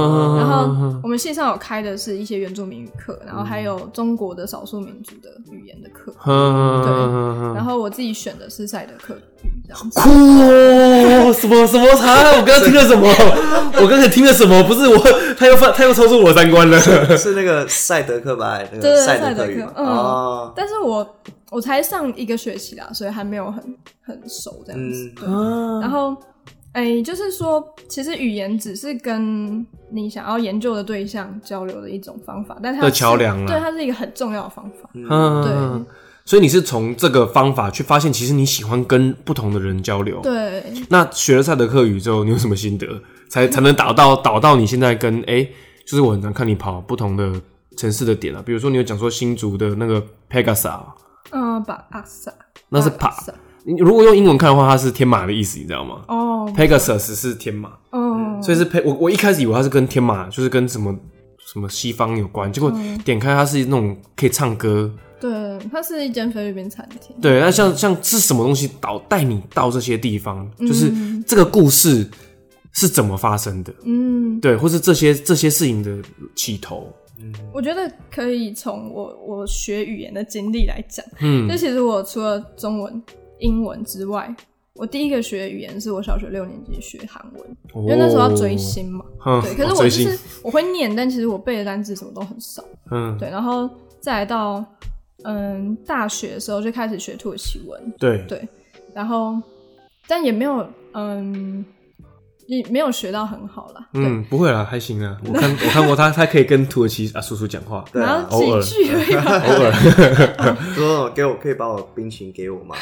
[SPEAKER 1] 后我们线上有开的是一些原住民语课，然后还有中国的少数民族的语言的课。对。然后我自己选的是赛德克语，这样子。
[SPEAKER 2] 酷哦！什么什么？他我刚刚听了什么？我刚才听了什么？不是我，他又他又超出我三观了。
[SPEAKER 3] 是那个赛德克吧？那个赛德克语。
[SPEAKER 1] 嗯。但是我我才上一个学期啦，所以还没有很很熟这样子。对。然后。哎、欸，就是说，其实语言只是跟你想要研究的对象交流的一种方法，但它的桥梁啊，对，它是一个很重要的方法。嗯，对。
[SPEAKER 2] 所以你是从这个方法去发现，其实你喜欢跟不同的人交流。
[SPEAKER 1] 对。
[SPEAKER 2] 那学了赛德克语之后，你有什么心得？才才能导到导到你现在跟哎、欸，就是我很常看你跑不同的城市的点啊，比如说你有讲说新竹的那个 Pegasa，
[SPEAKER 1] 嗯，巴阿萨，
[SPEAKER 2] 那是帕。如果用英文看的话，它是天马的意思，你知道吗？哦、oh,，Pegasus 是天马，哦、oh.，所以是佩我我一开始以为它是跟天马，就是跟什么什么西方有关，结果点开它是那种可以唱歌，
[SPEAKER 1] 对，它是一间菲律宾餐厅，
[SPEAKER 2] 对，那像像是什么东西导带你到这些地方，就是这个故事是怎么发生的，嗯，对，或是这些这些事情的起头，嗯，
[SPEAKER 1] 我觉得可以从我我学语言的经历来讲，嗯，就其实我除了中文。英文之外，我第一个学语言是我小学六年级学韩文，哦，因为那时候要追星嘛。嗯、对，可是我就是我会念，但其实我背的单词什么都很少。嗯，对，然后再来到嗯大学的时候就开始学土耳其文。
[SPEAKER 2] 对
[SPEAKER 1] 对，然后但也没有嗯。也没有学到很好啦。
[SPEAKER 2] 嗯，不会啦，还行啊。我看 我看过他，他可以跟土耳其啊叔叔讲话，
[SPEAKER 1] 对啊，偶尔，几句而已吧。
[SPEAKER 2] 偶尔，
[SPEAKER 3] 说给我可以把我冰淇淋给我吗？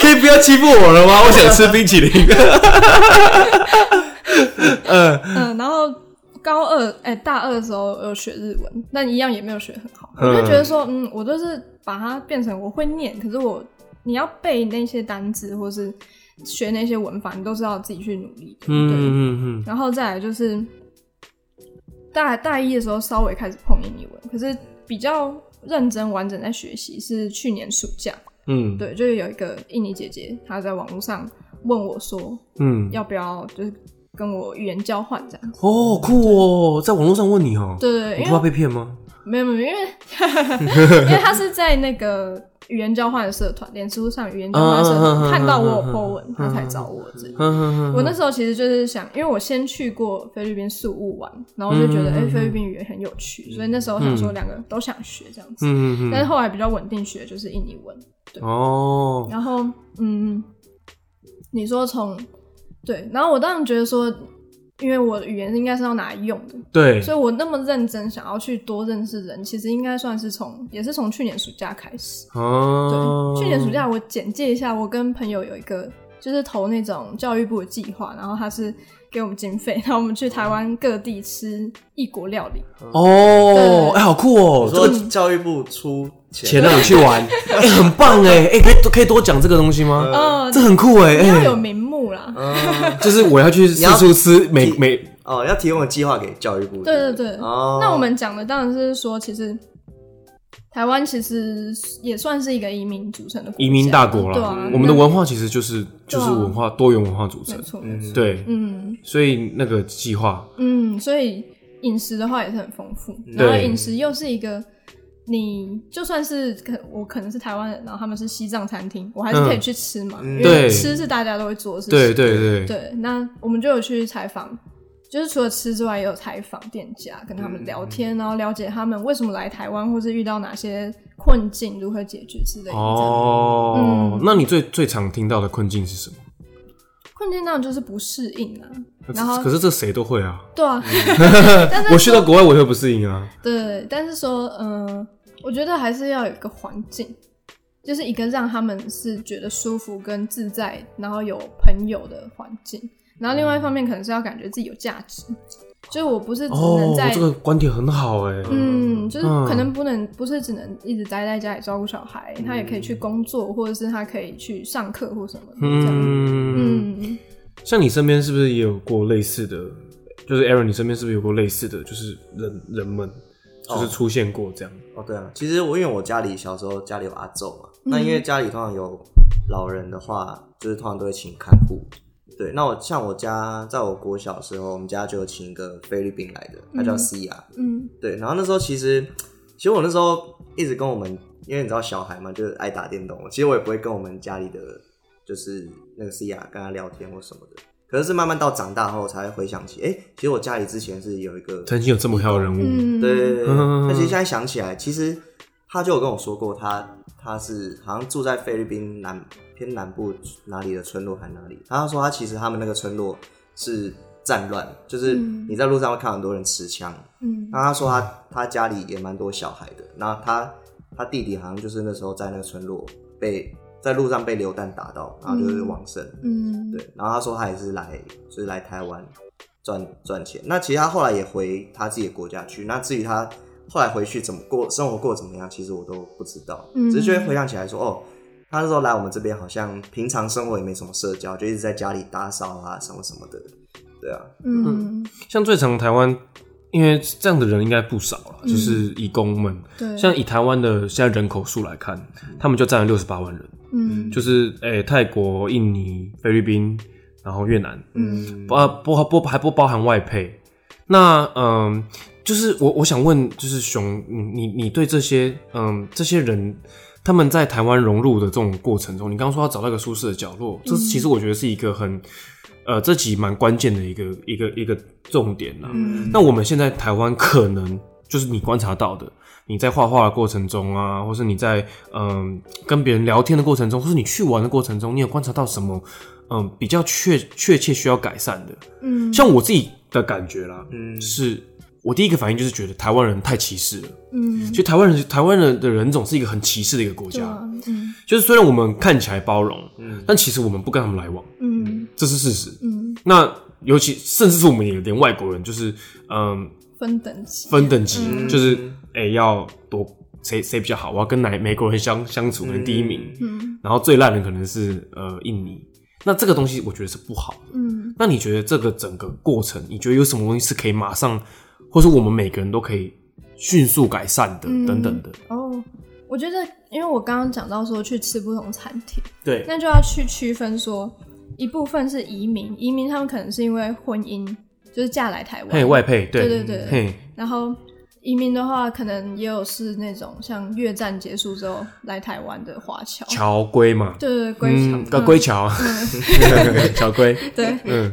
[SPEAKER 2] 可以不要欺负我了吗？我想吃冰淇淋。
[SPEAKER 1] 嗯嗯，然后高二哎、欸、大二的时候有学日文，但一样也没有学很好。我就觉得说，嗯，我就是把它变成我会念，可是我你要背那些单字或是。学那些文法，你都是要自己去努力的。嗯嗯嗯。然后再来就是大大一的时候稍微开始碰印尼文，可是比较认真完整在学习是去年暑假。嗯，对，就是有一个印尼姐姐，她在网络上问我说，嗯，要不要就是跟我语言交换这样。
[SPEAKER 2] 哦，酷哦，在网络上问你哦。
[SPEAKER 1] 对对，
[SPEAKER 2] 你不怕被骗吗？
[SPEAKER 1] 没有没有，因为 因为她是在那个。语言交换的社团，脸书上语言交换社团看到我有 po 文，他才找我这。我那时候其实就是想，因为我先去过菲律宾宿务玩，然后我就觉得哎、欸，菲律宾语言很有趣，所以那时候想说两个都想学这样子。但是后来比较稳定学的就是印尼文。对哦。然后嗯，你说从对，然后我当然觉得说。因为我的语言应该是要拿来用的，
[SPEAKER 2] 对，
[SPEAKER 1] 所以我那么认真想要去多认识人，其实应该算是从，也是从去年暑假开始。哦，对，去年暑假我简介一下，我跟朋友有一个就是投那种教育部的计划，然后他是给我们经费，然后我们去台湾各地吃异国料理。
[SPEAKER 2] 哦，哎、欸，好酷哦！
[SPEAKER 3] 说教育部出
[SPEAKER 2] 钱。让你去玩，哎、欸，很棒哎，哎、欸，可以可以多讲这个东西吗？嗯，这很酷哎，哎，要
[SPEAKER 1] 有名。
[SPEAKER 2] 嗯，就是我要去四处吃每每
[SPEAKER 3] 哦，要提供个计划给教育部。
[SPEAKER 1] 对对对，哦，那我们讲的当然是说，其实台湾其实也算是一个移民组成的
[SPEAKER 2] 移民大国了。对啊，我们的文化其实就是就是文化多元文化组成。
[SPEAKER 1] 没错，
[SPEAKER 2] 对，嗯，所以那个计划，
[SPEAKER 1] 嗯，所以饮食的话也是很丰富，然后饮食又是一个。你就算是可我可能是台湾人，然后他们是西藏餐厅，我还是可以去吃嘛，嗯、因为吃是大家都会做的事情。
[SPEAKER 2] 对对对
[SPEAKER 1] 对，那我们就有去采访，就是除了吃之外，也有采访店家，跟他们聊天，然后了解他们为什么来台湾，或是遇到哪些困境，如何解决之类的。
[SPEAKER 2] 哦，嗯，那你最最常听到的困境是什么？
[SPEAKER 1] 困境当然就是不适应啊。然后，
[SPEAKER 2] 可是这谁都会啊。
[SPEAKER 1] 对啊，
[SPEAKER 2] 我去到国外我也会不适应啊。
[SPEAKER 1] 对，但是说，嗯、呃，我觉得还是要有一个环境，就是一个让他们是觉得舒服跟自在，然后有朋友的环境。然后另外一方面，可能是要感觉自己有价值。就是我不是只能在、
[SPEAKER 2] 哦、这个观点很好哎，
[SPEAKER 1] 嗯，就是可能不能、嗯、不是只能一直待在家里照顾小孩，他也可以去工作，或者是他可以去上课或什么这样。
[SPEAKER 2] 嗯嗯，像你身边是不是也有过类似的？就是 Aaron，你身边是不是有过类似的？就是人人们就是出现过这样？
[SPEAKER 3] 哦，哦对啊，其实我因为我家里小时候家里有阿昼嘛，那、嗯、因为家里通常有老人的话，就是通常都会请看护。对，那我像我家，在我国小的时候，我们家就有请一个菲律宾来的，他叫西亚。嗯，对，然后那时候其实，其实我那时候一直跟我们，因为你知道小孩嘛，就是爱打电动。其实我也不会跟我们家里的，就是那个西亚跟他聊天或什么的。可是是慢慢到长大后，才会回想起，哎，其实我家里之前是有一个
[SPEAKER 2] 曾经有这么好的人物。
[SPEAKER 1] 嗯，
[SPEAKER 3] 对对对。那其实现在想起来，其实他就有跟我说过，他他是好像住在菲律宾南。偏南部哪里的村落还哪里？他说他其实他们那个村落是战乱，就是你在路上会看很多人持枪。嗯，那他说他他家里也蛮多小孩的，那他他弟弟好像就是那时候在那个村落被在路上被流弹打到，然后就是往生。嗯，对。然后他说他也是来就是来台湾赚赚钱。那其实他后来也回他自己的国家去。那至于他后来回去怎么过生活过怎么样，其实我都不知道。嗯，只是觉得回想起来说哦。他那时候来我们这边，好像平常生活也没什么社交，就一直在家里打扫啊什么什么的，对啊，
[SPEAKER 2] 嗯，像最常台湾，因为这样的人应该不少了，嗯、就是移工们，对，像以台湾的现在人口数来看，他们就占了六十八万人，嗯，就是诶、欸、泰国、印尼、菲律宾，然后越南，嗯，不不不还不包含外配，那嗯，就是我我想问，就是熊，你你你对这些嗯这些人。他们在台湾融入的这种过程中，你刚刚说要找到一个舒适的角落，这其实我觉得是一个很，呃，这集蛮关键的一个一个一个重点啦。嗯。那我们现在台湾可能就是你观察到的，你在画画的过程中啊，或是你在嗯跟别人聊天的过程中，或是你去玩的过程中，你有观察到什么嗯比较确确切需要改善的？嗯，像我自己的感觉啦，嗯，是。我第一个反应就是觉得台湾人太歧视了。嗯，其实台湾人，台湾人的人种是一个很歧视的一个国家。嗯，就是虽然我们看起来包容，嗯，但其实我们不跟他们来往。嗯，这是事实。嗯，那尤其甚至是我们也连外国人，就是嗯，
[SPEAKER 1] 分等级，
[SPEAKER 2] 分等级，就是哎、欸、要多谁谁比较好，我要跟哪美国人相相处，可能第一名。嗯，然后最烂的可能是呃印尼。那这个东西我觉得是不好的。嗯，那你觉得这个整个过程，你觉得有什么东西是可以马上？或是我们每个人都可以迅速改善的，嗯、等等的。哦，
[SPEAKER 1] 我觉得，因为我刚刚讲到说去吃不同餐厅，
[SPEAKER 2] 对，
[SPEAKER 1] 那就要去区分说，一部分是移民，移民他们可能是因为婚姻，就是嫁来台湾，
[SPEAKER 2] 嘿，外配，对，
[SPEAKER 1] 对对对，嘿，然后。移民的话，可能也有是那种像越战结束之后来台湾的华侨，
[SPEAKER 2] 侨归嘛，
[SPEAKER 1] 对对对，归侨，
[SPEAKER 2] 归侨，侨归，
[SPEAKER 1] 对，嗯，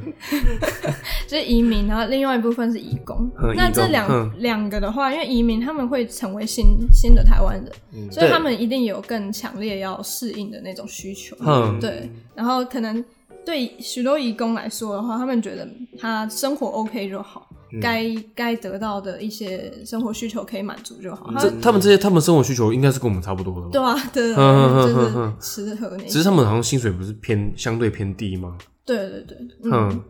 [SPEAKER 1] 就是移民，然后另外一部分是移工。那这两两个的话，因为移民他们会成为新新的台湾人，所以他们一定有更强烈要适应的那种需求，嗯，对，然后可能对许多移工来说的话，他们觉得他生活 OK 就好。该该得到的一些生活需求可以满足就好。
[SPEAKER 2] 这他们这些他们生活需求应该是跟我们差不多的。
[SPEAKER 1] 对啊，对啊，就是吃喝那些。
[SPEAKER 2] 只是他们好像薪水不是偏相对偏低吗？
[SPEAKER 1] 对对对，嗯，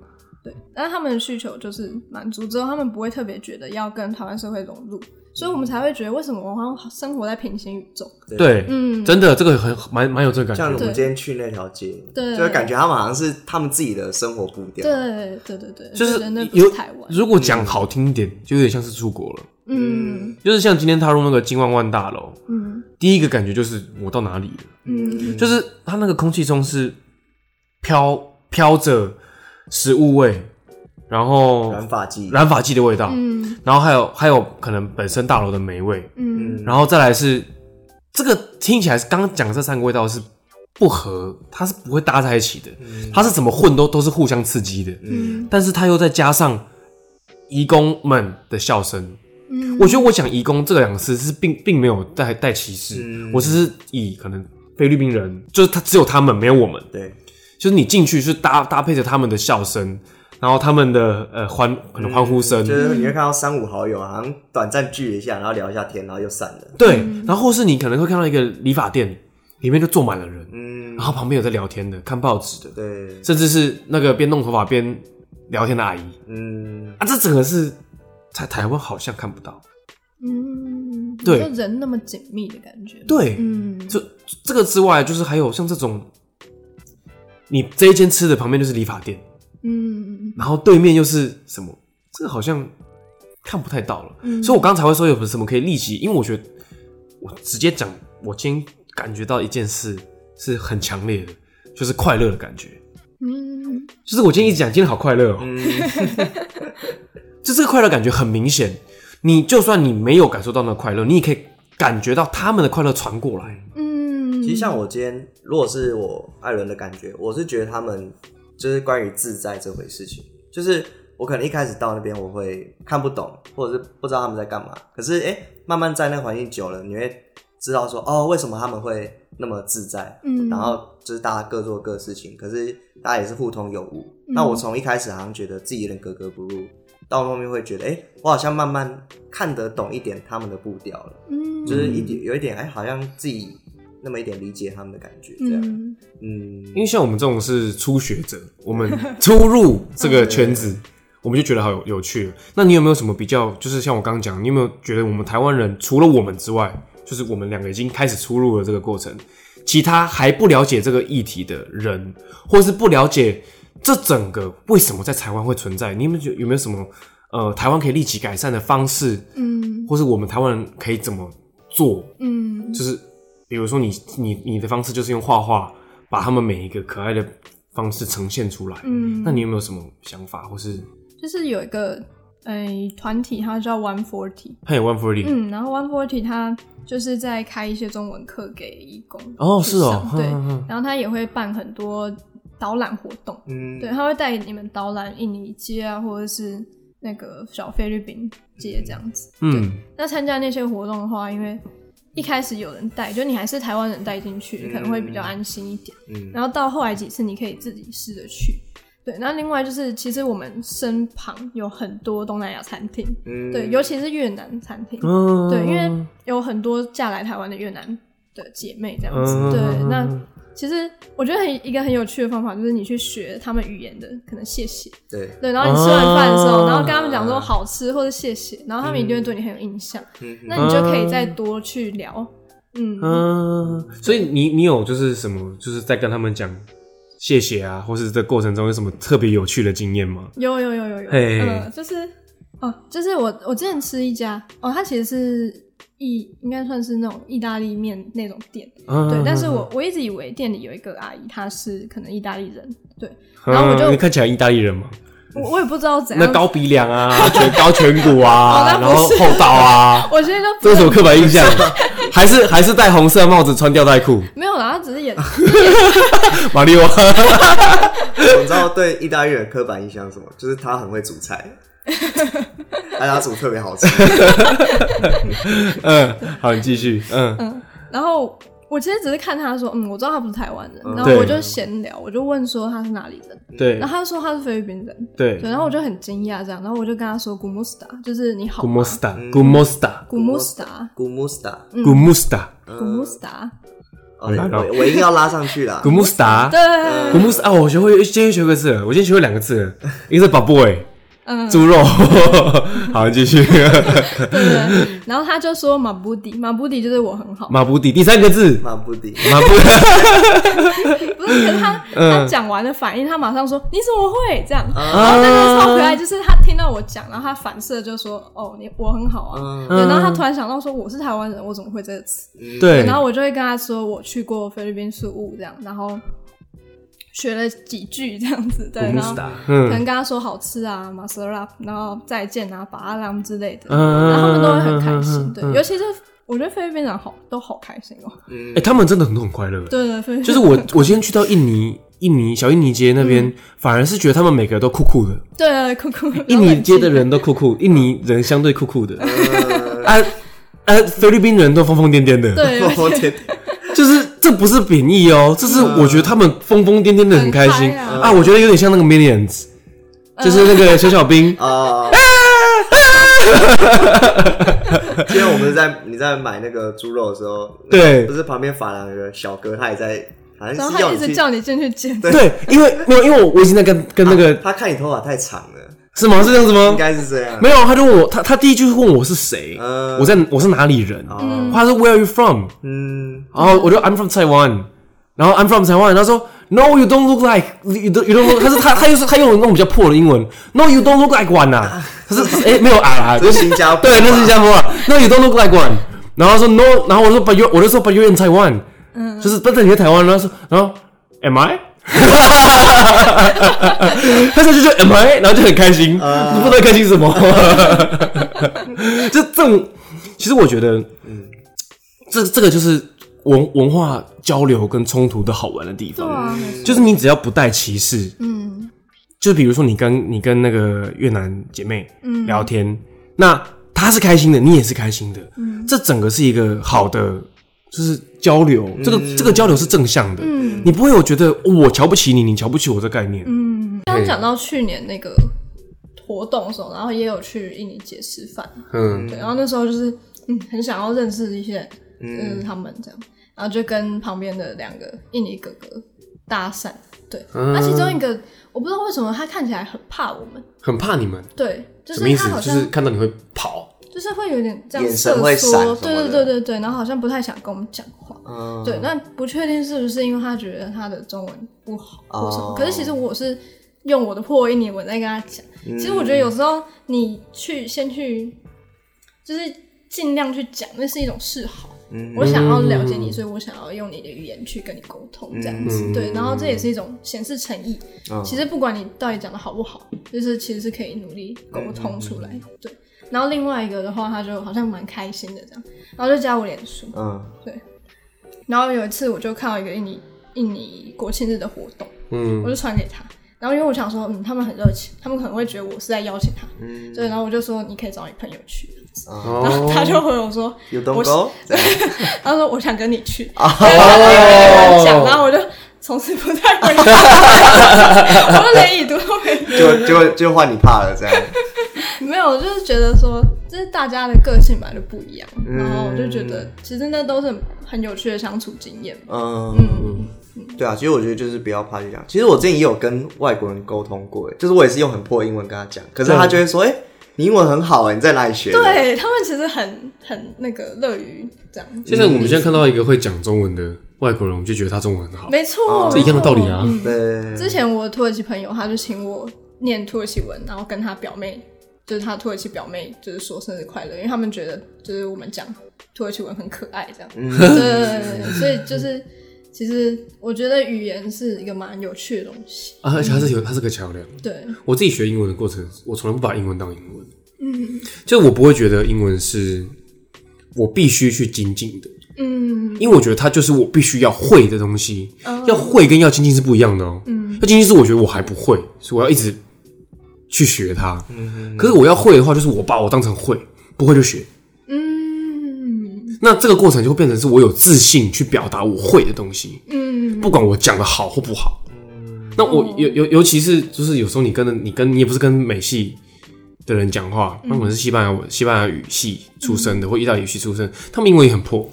[SPEAKER 1] 对。但是他们的需求就是满足之后，他们不会特别觉得要跟台湾社会融入。所以我们才会觉得，为什么我好像生活在平行宇宙？
[SPEAKER 2] 对，嗯，真的，这个很蛮蛮有这个感觉。
[SPEAKER 3] 像我们今天去那条街，对，就感觉他们好像是他们自己的生活步调。
[SPEAKER 1] 对，对，对，对，
[SPEAKER 2] 就是有台湾。如果讲好听一点，就有点像是出国了。嗯，就是像今天踏入那个金万万大楼，嗯，第一个感觉就是我到哪里了？嗯，就是它那个空气中是飘飘着食物味。然后
[SPEAKER 3] 染发剂，
[SPEAKER 2] 染发剂的味道，嗯，然后还有还有可能本身大楼的霉味，嗯，然后再来是这个听起来是刚刚讲这三个味道是不合，它是不会搭在一起的，嗯，它是怎么混都都是互相刺激的，嗯，但是它又再加上移工们的笑声，嗯，我觉得我讲移工这个两个词是并并没有带带歧视，嗯，我只是以可能菲律宾人就是他只有他们没有我们，对，就是你进去是搭搭配着他们的笑声。然后他们的呃欢可能欢呼声，
[SPEAKER 3] 就是你会看到三五好友好像短暂聚一下，然后聊一下天，然后又散了。
[SPEAKER 2] 对，然后或是你可能会看到一个理发店，里面就坐满了人，
[SPEAKER 3] 嗯，
[SPEAKER 2] 然后旁边有在聊天的、看报纸的，
[SPEAKER 3] 对，
[SPEAKER 2] 甚至是那个边弄头发边聊天的阿姨。
[SPEAKER 3] 嗯，
[SPEAKER 2] 啊，这整个是在台湾好像看不到。
[SPEAKER 1] 嗯，
[SPEAKER 2] 对。
[SPEAKER 1] 就人那么紧密的感觉。
[SPEAKER 2] 对，
[SPEAKER 1] 嗯，
[SPEAKER 2] 就这个之外，就是还有像这种，你这一间吃的旁边就是理发店，
[SPEAKER 1] 嗯
[SPEAKER 2] 然后对面又是什么？这个好像看不太到了。
[SPEAKER 1] 嗯
[SPEAKER 2] 所以我刚才会说有什么可以立即，因为我觉得我直接讲，我今天感觉到一件事是很强烈的，就是快乐的感觉。
[SPEAKER 1] 嗯
[SPEAKER 2] 就是我今天一直讲，今天好快乐哦、
[SPEAKER 3] 嗯，
[SPEAKER 2] 就这个快乐感觉很明显。你就算你没有感受到那个快乐，你也可以感觉到他们的快乐传过来。
[SPEAKER 1] 嗯，
[SPEAKER 3] 其实像我今天，如果是我艾伦的感觉，我是觉得他们就是关于自在这回事情，就是我可能一开始到那边我会看不懂，或者是不知道他们在干嘛。可是哎、欸，慢慢在那个环境久了，你会知道说哦，为什么他们会那么自在。
[SPEAKER 1] 嗯
[SPEAKER 3] 然后就是大家各做各事情，可是大家也是互通有无。
[SPEAKER 1] 嗯
[SPEAKER 3] 那我从一开始好像觉得自己有点格格不入，到后面会觉得哎、欸，我好像慢慢看得懂一点他们的步调了。
[SPEAKER 1] 嗯，
[SPEAKER 3] 就是一点有一点哎、好像自己那么一点理解他们的感觉，这样，
[SPEAKER 1] 嗯
[SPEAKER 3] 嗯，
[SPEAKER 2] 因为像我们这种是初学者，我们初入这个圈子，我们就觉得好有有趣。那你有没有什么比较？就是像我刚刚讲，你有没有觉得我们台湾人除了我们之外，就是我们两个已经开始出入了这个过程，其他还不了解这个议题的人，或是不了解这整个为什么在台湾会存在？你有没有觉有没有什么呃台湾可以立即改善的方式，
[SPEAKER 1] 嗯
[SPEAKER 2] 或是我们台湾人可以怎么做？
[SPEAKER 1] 嗯
[SPEAKER 2] 就是比如说你你你的方式就是用画画把他们每一个可爱的方式呈现出来。
[SPEAKER 1] 嗯，
[SPEAKER 2] 那你有没有什么想法，或是
[SPEAKER 1] 就是有一个诶团体，它叫 One Forty，
[SPEAKER 2] 还有 One Forty？
[SPEAKER 1] 嗯，然后 One Forty 它就是在开一些中文课给义工
[SPEAKER 2] 哦，是哦，
[SPEAKER 1] 对。然后它也会办很多导览活动，
[SPEAKER 3] 嗯，
[SPEAKER 1] 对，他会带你们导览印尼街啊，或者是那个小菲律宾街这样子。
[SPEAKER 2] 嗯，
[SPEAKER 1] 那参加那些活动的话，因为一开始有人带，就你还是台湾人带进去，可能会比较安心一点。
[SPEAKER 3] 嗯，
[SPEAKER 1] 然后到后来几次，你可以自己试着去。对，那另外就是，其实我们身旁有很多东南亚餐厅，
[SPEAKER 3] 嗯
[SPEAKER 1] 对，尤其是越南餐厅，
[SPEAKER 2] 嗯
[SPEAKER 1] 对，因为有很多嫁来台湾的越南的姐妹这样子。
[SPEAKER 2] 嗯
[SPEAKER 1] 对，那其实我觉得很一个很有趣的方法，就是你去学他们语言的，可能谢谢。
[SPEAKER 3] 对，
[SPEAKER 1] 对，然后你吃完饭的时候，
[SPEAKER 2] 啊。
[SPEAKER 1] 然后跟他们讲说好吃或者谢谢，然后他们一定会对你很有印象，
[SPEAKER 3] 嗯
[SPEAKER 1] 那你就可以再多去聊。嗯，
[SPEAKER 2] 嗯，所以你你有就是什么，就是在跟他们讲谢谢啊，或是这过程中有什么特别有趣的经验吗？
[SPEAKER 1] 有有有有有，
[SPEAKER 2] 嘿。
[SPEAKER 1] 呃，就是哦，就是我我之前吃一家哦，它其实是意应该算是那种意大利面那种店，
[SPEAKER 2] 嗯
[SPEAKER 1] 对，但是我我一直以为店里有一个阿姨，她是可能意大利人，对，然后我就
[SPEAKER 2] 嗯你看起来意大利人吗？
[SPEAKER 1] 我我也不知道怎样，
[SPEAKER 2] 那高鼻梁啊，颧高颧骨啊，
[SPEAKER 1] 哦
[SPEAKER 2] 然
[SPEAKER 1] 后
[SPEAKER 2] 厚道啊，
[SPEAKER 1] 我现在都
[SPEAKER 2] 这是什么刻板印象？还是还是戴红色帽子，穿吊带裤，
[SPEAKER 1] 没有啦，他只是演，
[SPEAKER 2] 马里奥。
[SPEAKER 3] 你知道对意大利人刻板印象是什么，就是他很会煮菜，而且他煮特别好吃。
[SPEAKER 2] 嗯，好，你继续。嗯。
[SPEAKER 1] 然后我其实只是看他说，嗯，我知道他不是台湾人，
[SPEAKER 3] 嗯。
[SPEAKER 1] 然后我就闲聊，我就问说他是哪里人，
[SPEAKER 2] 对。
[SPEAKER 1] 然后他就说他是菲律宾人，
[SPEAKER 2] 对。
[SPEAKER 1] 对，然后我就很惊讶这样，然后我就跟他说 g u m u s t a 就是你好
[SPEAKER 2] g u
[SPEAKER 1] 吗
[SPEAKER 2] ？M o s t a g u m o s t a
[SPEAKER 1] g u m u s t a
[SPEAKER 3] g u m u s t a
[SPEAKER 2] g u m o s t a
[SPEAKER 1] g u m u s t a
[SPEAKER 3] 哦，我我一定要拉上去啦。
[SPEAKER 2] G u。m o s t a
[SPEAKER 1] 对
[SPEAKER 2] ，g u m o s t a 哦，我学会，今天学个字了，我今天学会两个字了，一个是 baboy，
[SPEAKER 1] 嗯，
[SPEAKER 2] 猪肉。好，继续。
[SPEAKER 1] 对对，然后他就说马布迪，马布迪就是我很好，
[SPEAKER 2] 马布迪第三个字，
[SPEAKER 3] 马布迪，
[SPEAKER 2] 马布。
[SPEAKER 1] 不是，可是他
[SPEAKER 2] 嗯。
[SPEAKER 1] 他讲完的反应，他马上说你怎么会？这样？
[SPEAKER 3] 啊。
[SPEAKER 1] 然后那个超可爱，就是他听到我讲，然后他反射就说哦，你我很好啊，然后他突然想到说我是台湾人，我怎么会这个词？
[SPEAKER 2] 对，
[SPEAKER 1] 然后我就会跟他说我去过菲律宾宿务。这样，然后学了几句这样子，对，然
[SPEAKER 2] 后
[SPEAKER 1] 可能
[SPEAKER 2] 嗯
[SPEAKER 1] 跟他说好吃啊，马斯拉，然后再见啊，巴阿朗之类的，
[SPEAKER 2] 嗯
[SPEAKER 1] 然后他们都会很开心，
[SPEAKER 2] 嗯
[SPEAKER 1] 对，尤其是我觉得菲律宾人好都好开心哦，
[SPEAKER 3] 嗯。
[SPEAKER 2] 哎，他们真的很很快乐。
[SPEAKER 1] 对对，菲律宾
[SPEAKER 2] 就是我，我今天去到印尼，印尼小印尼街那边，反而是觉得他们每个都酷酷的。
[SPEAKER 1] 对啊酷酷，
[SPEAKER 2] 印尼街的人都酷酷，印尼人相对酷酷的。
[SPEAKER 3] 呃
[SPEAKER 2] 啊啊，菲律宾人都疯疯癫癫的。
[SPEAKER 1] 对，
[SPEAKER 3] 我天，
[SPEAKER 2] 就是这不是贬义哦，这是我觉得他们疯疯癫癫的很开心。
[SPEAKER 1] 很啊。
[SPEAKER 2] 啊！我觉得有点像那个 Minions，就是那个小小兵，
[SPEAKER 3] 啊，今天我们是在你在买那个猪肉的时候，
[SPEAKER 2] 对。
[SPEAKER 3] 不是旁边发廊有个小哥，他也在，好像
[SPEAKER 1] 然后他一直
[SPEAKER 3] 是
[SPEAKER 1] 叫你进去剪，
[SPEAKER 2] 对，因为没有，因为我我已经在跟跟那个、
[SPEAKER 3] 他看你头发太长了，
[SPEAKER 2] 是吗？是这样子吗
[SPEAKER 3] 应？该是这样。
[SPEAKER 2] 没有，他就问我，他他第一句问我是谁，
[SPEAKER 3] 嗯
[SPEAKER 2] 我在我是哪里人，
[SPEAKER 3] 嗯
[SPEAKER 2] 他说 Where are you from？
[SPEAKER 3] 嗯，
[SPEAKER 2] 然后我就 I'm from Taiwan，然后 I'm from Taiwan，他说 No you don't look like you don't you don't look，他是他他又是他用那种比较破的英文，No you don't look like one 啊，他是哎没有啊啦，
[SPEAKER 3] 这是新加坡吧，
[SPEAKER 2] 对，那是新加坡啊，No you don't look like one，然后他说 No，然后我说 But you，我就说 But you're in Taiwan，嗯，就是但是你在台湾，然后说然后 Am I？他就就就 Am I？然后就很开心，
[SPEAKER 3] 啊。
[SPEAKER 2] 你不知道开心什么，就这种，其实我觉得，嗯，这这个就是文文化交流跟冲突的好玩的地方，
[SPEAKER 1] 对啊，
[SPEAKER 2] 就是你只要不带歧视，
[SPEAKER 1] 嗯。
[SPEAKER 2] 就比如说你跟你跟那个越南姐妹
[SPEAKER 1] 嗯。
[SPEAKER 2] 聊天，那她是开心的，你也是开心的，嗯，这整个是一个好的，就是交流，这个这个交流是正向的，
[SPEAKER 1] 嗯。
[SPEAKER 2] 你不会有觉得、哦我瞧不起你，你瞧不起我这概念，
[SPEAKER 1] 嗯。刚讲到去年那个活动的时候，然后也有去印尼姐吃饭，
[SPEAKER 2] 嗯。
[SPEAKER 1] 对，然后那时候就是嗯很想要认识一些嗯。他们这样，然后就跟旁边的两个印尼哥哥搭讪，对，
[SPEAKER 2] 嗯。
[SPEAKER 1] 那、其中一个我不知道为什么他看起来很怕我们，
[SPEAKER 2] 很怕你们，
[SPEAKER 1] 对，就
[SPEAKER 2] 什么意思？
[SPEAKER 1] 是他？好
[SPEAKER 2] 就
[SPEAKER 1] 像
[SPEAKER 2] 是看到你会跑，
[SPEAKER 1] 就是会有点这样
[SPEAKER 3] 眼神
[SPEAKER 1] 瑟
[SPEAKER 3] 会闪什
[SPEAKER 1] 么缩，
[SPEAKER 3] 对
[SPEAKER 1] 对对对对，然后好像不太想跟我们讲话。
[SPEAKER 3] 嗯，
[SPEAKER 1] 对，那不确定是不是因为他觉得他的中文不好或什么，
[SPEAKER 3] 哦
[SPEAKER 1] 可是其实我是用我的破印尼文在跟他讲。
[SPEAKER 3] 嗯
[SPEAKER 1] 其实我觉得有时候你去先去，就是尽量去讲，那是一种示好。
[SPEAKER 3] 嗯
[SPEAKER 1] 我想要了解你，所以我想要用你的语言去跟你沟通，这样子。
[SPEAKER 2] 嗯
[SPEAKER 1] 对，然后这也是一种显示诚意。
[SPEAKER 3] 嗯
[SPEAKER 1] 其实不管你到底讲的好不好，就是其实是可以努力沟通出来。
[SPEAKER 3] 嗯
[SPEAKER 1] 对，然后另外一个的话，他就好像蛮开心的这样，然后就加我脸书。
[SPEAKER 3] 嗯对
[SPEAKER 1] 然后有一次我就看到一个印尼印尼国庆日的活动，
[SPEAKER 2] 嗯
[SPEAKER 1] 我就传给他。然后因为我想说，嗯，他们很热情，他们可能会觉得我是在邀请他，
[SPEAKER 3] 嗯，
[SPEAKER 1] 对。然后我就说，你可以找你朋友去。
[SPEAKER 2] 哦
[SPEAKER 1] 然后他就回我说，
[SPEAKER 3] 有东
[SPEAKER 1] 我
[SPEAKER 3] 沟，这 样
[SPEAKER 1] 他说我想跟你去。然后就讲，然后我就从此不再回他，我就连已读都没
[SPEAKER 3] 就就就换你怕了，这样，
[SPEAKER 1] 没有，我就是觉得说，就是大家的个性本来就不一样，
[SPEAKER 3] 嗯。
[SPEAKER 1] 然后我就觉得其实那都是很有趣的相处经验。
[SPEAKER 3] 嗯
[SPEAKER 1] 嗯
[SPEAKER 3] 对啊，其实我觉得就是不要怕去讲。其实我之前也有跟外国人沟通过，就是我也是用很破的英文跟他讲，可是他就会说：“哎、你英文很好哎，你在哪里学的？”
[SPEAKER 1] 对他们其实很很那个乐于这样，
[SPEAKER 2] 现在我们现在看到一个会讲中文的外国人，我们就觉得他中文很好，
[SPEAKER 1] 没错，
[SPEAKER 3] 哦。
[SPEAKER 2] 这一样的道理啊。
[SPEAKER 1] 嗯。
[SPEAKER 3] 对，
[SPEAKER 1] 之前我土耳其朋友，他就请我念土耳其文，然后跟他表妹，就是他土耳其表妹，就是说生日快乐，因为他们觉得就是我们讲土耳其文很可爱，这样。
[SPEAKER 3] 嗯
[SPEAKER 1] 对所以就是其实我觉得语言是一个蛮有趣的东西。
[SPEAKER 2] 啊，而且它是有，它是个桥梁。
[SPEAKER 1] 对，
[SPEAKER 2] 我自己学英文的过程，我从来不把英文当英文。嗯，就我不会觉得英文是我必须去精进的，
[SPEAKER 1] 嗯
[SPEAKER 2] 因为我觉得它就是我必须要会的东西。
[SPEAKER 1] 哦
[SPEAKER 2] 要会跟要精进是不一样的哦、嗯，要精进是我觉得我还不会，所以我要一直去学它。嗯，可是我要会的话，就是我把我当成会，不会就学。
[SPEAKER 1] 嗯
[SPEAKER 2] 那这个过程就会变成是我有自信去表达我会的东西。
[SPEAKER 1] 嗯，
[SPEAKER 2] 不管我讲的好或不好，那我
[SPEAKER 1] 哦
[SPEAKER 2] 尤尤尤其是就是有时候你跟你跟你也不是跟美系的人讲话，他们是西班牙文、西班牙语系出身的，或意大利语系出身，他们英文也很破。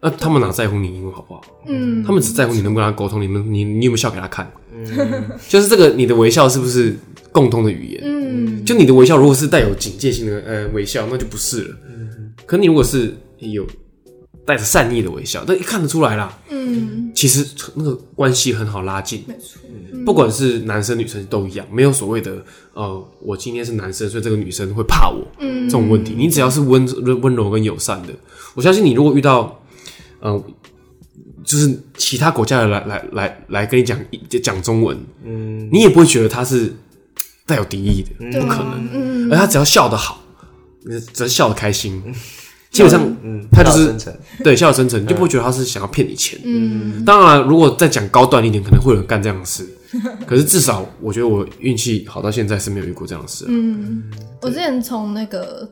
[SPEAKER 2] 那他们哪在乎你英文好不好？
[SPEAKER 1] 嗯，
[SPEAKER 2] 他们只在乎你能不能跟他沟通，你们你你有没有笑给他看？嗯 就是这个你的微笑是不是共通的语言？
[SPEAKER 1] 嗯
[SPEAKER 2] 就你的微笑如果是带有警戒性的呃微笑，那就不是了。可你如果是有带着善意的微笑，那一看得出来啦。
[SPEAKER 1] 嗯，
[SPEAKER 2] 其实那个关系很好拉近，
[SPEAKER 1] 没错，
[SPEAKER 2] 不管是男生女生都一样，没有所谓的呃，我今天是男生，所以这个女生会怕我，
[SPEAKER 1] 嗯
[SPEAKER 2] 这种问题。你只要是温温柔跟友善的，我相信你如果遇到呃，就是其他国家的来来来来跟你讲讲中文，
[SPEAKER 3] 嗯。
[SPEAKER 2] 你也不会觉得他是带有敌意的，不可能。
[SPEAKER 1] 嗯。
[SPEAKER 2] 而他只要笑得好，只要笑得开心，基本上
[SPEAKER 3] 嗯，
[SPEAKER 2] 他就是，对笑得真诚，你就不会觉得他是想要骗你钱。
[SPEAKER 1] 嗯。
[SPEAKER 2] 当然，如果再讲高端一点，可能会有人干这样的事。可是至少，我觉得我运气好到现在是没有遇过这样的事、啊。
[SPEAKER 1] 嗯，我之前从那个